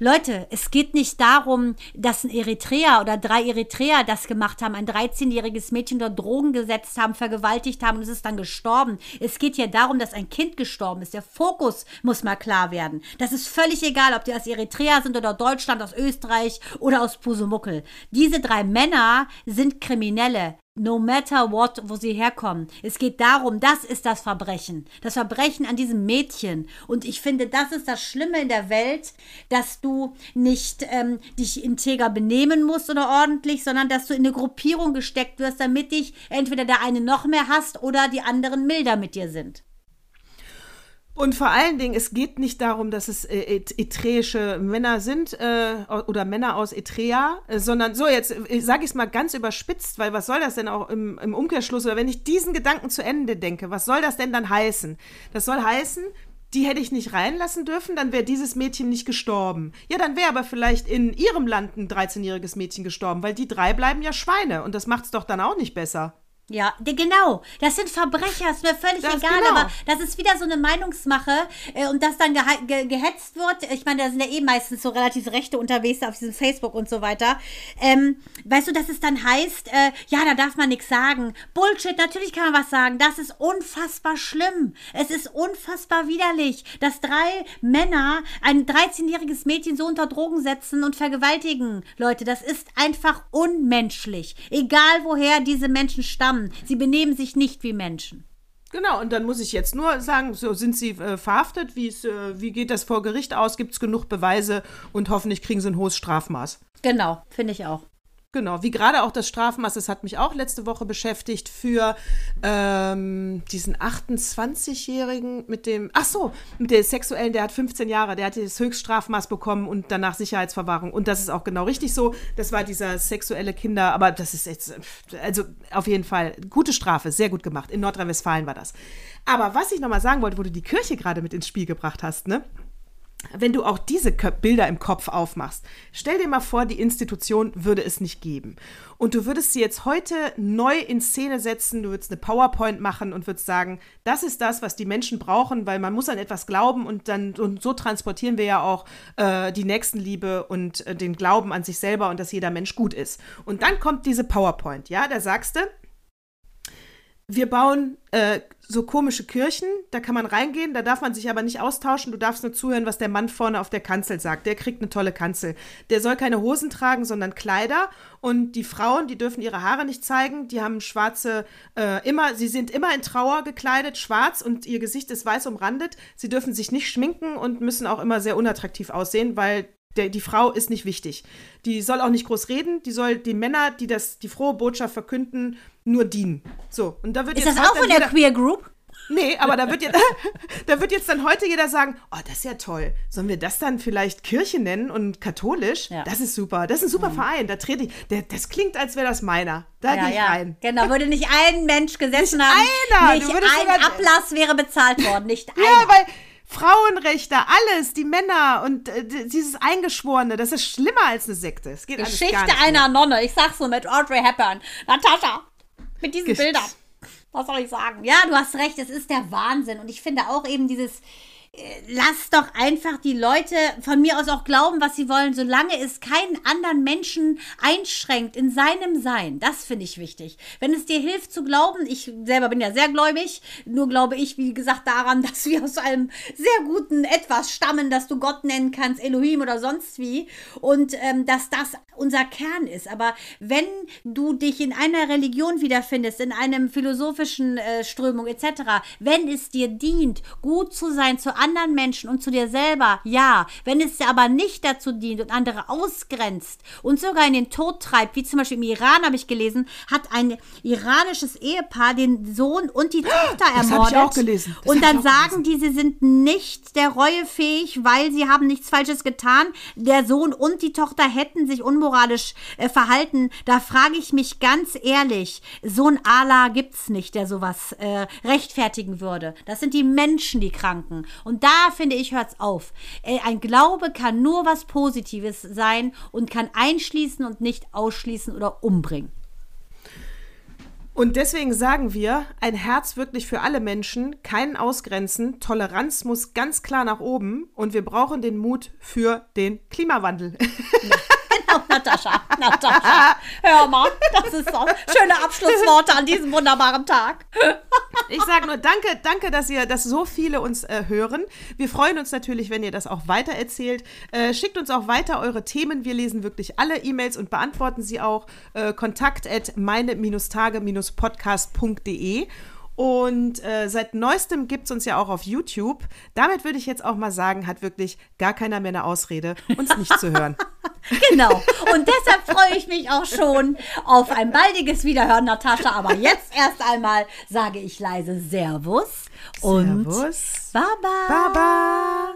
Leute, es geht nicht darum, dass ein Eritreer oder drei Eritreer das gemacht haben, ein 13-jähriges Mädchen dort Drogen gesetzt haben, vergewaltigt haben und es ist dann gestorben. Es geht hier darum, dass ein Kind gestorben ist. Der Fokus muss mal klar werden. Das ist völlig egal, ob die aus Eritrea sind oder Deutschland, aus Österreich oder aus Pusumuckel. Diese drei Männer sind Kriminelle. No matter what, wo sie herkommen. Es geht darum, das ist das Verbrechen. Das Verbrechen an diesem Mädchen. Und ich finde, das ist das Schlimme in der Welt, dass du nicht ähm, dich integer benehmen musst oder ordentlich, sondern dass du in eine Gruppierung gesteckt wirst, damit dich entweder der eine noch mehr hasst oder die anderen milder mit dir sind. Und vor allen Dingen, es geht nicht darum, dass es äh, et- etreische Männer sind äh, oder Männer aus Etrea, äh, sondern so, jetzt äh, sage ich es mal ganz überspitzt, weil was soll das denn auch im, im Umkehrschluss, oder wenn ich diesen Gedanken zu Ende denke, was soll das denn dann heißen? Das soll heißen, die hätte ich nicht reinlassen dürfen, dann wäre dieses Mädchen nicht gestorben. Ja, dann wäre aber vielleicht in ihrem Land ein 13-jähriges Mädchen gestorben, weil die drei bleiben ja Schweine und das macht es doch dann auch nicht besser. Ja, genau. Das sind Verbrecher, ist mir völlig Das- egal, genau. aber das ist wieder so eine Meinungsmache äh, und dass dann gehe ge gehetzt wird. Ich meine, da sind ja eh meistens so relativ Rechte unterwegs auf diesem Facebook und so weiter. Ähm, weißt du, dass es dann heißt, äh, ja, da darf man nichts sagen. Bullshit, natürlich kann man was sagen. Das ist unfassbar schlimm. Es ist unfassbar widerlich, dass drei Männer ein 13-jähriges Mädchen so unter Drogen setzen und vergewaltigen. Leute, das ist einfach unmenschlich. Egal woher diese Menschen stammen. Sie benehmen sich nicht wie Menschen. Genau, und dann muss ich jetzt nur sagen, so sind sie äh, verhaftet, wie es, äh, wie geht das vor Gericht aus, gibt es genug Beweise und hoffentlich kriegen sie ein hohes Strafmaß. Genau, finde ich auch. Genau, wie gerade auch das Strafmaß, das hat mich auch letzte Woche beschäftigt für ähm, diesen 28-Jährigen mit dem, ach so, mit dem Sexuellen, der hat 15 Jahre, der hat das Höchststrafmaß bekommen und danach Sicherheitsverwahrung. Und das ist auch genau richtig so. Das war dieser sexuelle Kinder, aber das ist jetzt, also auf jeden Fall gute Strafe, sehr gut gemacht. In Nordrhein-Westfalen war das. Aber was ich nochmal sagen wollte, wo du die Kirche gerade mit ins Spiel gebracht hast, ne? Wenn du auch diese Bilder im Kopf aufmachst, stell dir mal vor, die Institution würde es nicht geben. Und du würdest sie jetzt heute neu in Szene setzen, du würdest eine PowerPoint machen und würdest sagen, das ist das, was die Menschen brauchen, weil man muss an etwas glauben und dann und so transportieren wir ja auch äh, die Nächstenliebe und äh, den Glauben an sich selber und dass jeder Mensch gut ist. Und dann kommt diese PowerPoint, ja, da sagst du, wir bauen äh, so komische Kirchen, da kann man reingehen, da darf man sich aber nicht austauschen, du darfst nur zuhören, was der Mann vorne auf der Kanzel sagt. Der kriegt eine tolle Kanzel. Der soll keine Hosen tragen, sondern Kleider und die Frauen, die dürfen ihre Haare nicht zeigen, die haben schwarze, äh, immer, sie sind immer in Trauer gekleidet, schwarz und ihr Gesicht ist weiß umrandet. Sie dürfen sich nicht schminken und müssen auch immer sehr unattraktiv aussehen, weil der, die Frau ist nicht wichtig. Die soll auch nicht groß reden, die soll die Männer, die das, die frohe Botschaft verkünden, nur dienen. So, und da wird Ist jetzt das auch von der jeder- Queer Group? Nee, aber da wird, jetzt, da wird jetzt dann heute jeder sagen, oh, das ist ja toll. Sollen wir das dann vielleicht Kirche nennen und katholisch? Ja. Mhm. Das ist super. Das ist ein super Verein. Da trete ich, der, das klingt, als wäre das meiner. Da gehe ich rein. Genau, würde nicht ein Mensch gesessen haben. einer, Nicht ein Ablass wäre bezahlt worden, nicht Ja, einer. weil Frauenrechte, alles, die Männer und äh, dieses Eingeschworene, das ist schlimmer als eine Sekte. Es geht alles gar Geschichte einer Nonne, ich sag's so mit Audrey Hepburn. Natascha, mit diesen Gesch- Bildern. Was soll ich sagen? Ja, du hast recht, es ist der Wahnsinn. Und ich finde auch eben dieses, lass doch einfach die Leute von mir aus auch glauben, was sie wollen, solange es keinen anderen Menschen einschränkt in seinem Sein. Das finde ich wichtig. Wenn es dir hilft zu glauben, ich selber bin ja sehr gläubig, nur glaube ich, wie gesagt, daran, dass wir aus einem sehr guten Etwas stammen, das du Gott nennen kannst, Elohim oder sonst wie, und ähm, dass das unser Kern ist. Aber wenn du dich in einer Religion wiederfindest, in einem philosophischen äh, Strömung etc., wenn es dir dient, gut zu sein zu anderen Menschen und zu dir selber, ja. Wenn es dir aber nicht dazu dient und andere ausgrenzt und sogar in den Tod treibt, wie zum Beispiel im Iran habe ich gelesen, hat ein iranisches Ehepaar den Sohn und die Tochter hab ich ermordet. auch gelesen. Das und ich dann sagen die, sie sind nicht der Reue fähig, weil sie haben nichts Falsches getan. Der Sohn und die Tochter hätten sich unmoralisch äh, verhalten. Da frage ich mich ganz ehrlich, so ein Allah gibt's nicht, der sowas äh, rechtfertigen würde. Das sind die Menschen, die Kranken. Und da finde ich, hört's auf. Äh, ein Glaube kann nur was Positives sein und kann einschließen und nicht ausschließen oder umbringen. Und deswegen sagen wir, ein Herz wirklich für alle Menschen, keinen ausgrenzen, Toleranz muss ganz klar nach oben und wir brauchen den Mut für den Klimawandel. Genau, Natascha, Natascha. Hör mal, das ist so schöne Abschlussworte an diesem wunderbaren Tag. Ich sage nur danke, danke, dass ihr, dass so viele uns äh, hören. Wir freuen uns natürlich, wenn ihr das auch weitererzählt. Äh, schickt uns auch weiter eure Themen. Wir lesen wirklich alle E-Mails und beantworten sie auch. Äh, kontakt at meine-tage-podcast.de. Und äh, seit neuestem gibt es uns ja auch auf YouTube. Damit würde ich jetzt auch mal sagen, hat wirklich gar keiner mehr eine Ausrede, uns nicht zu hören. Genau. Und deshalb freue ich mich auch schon auf ein baldiges Wiederhören, Natascha. Aber jetzt erst einmal sage ich leise Servus und Servus. Baba. Baba.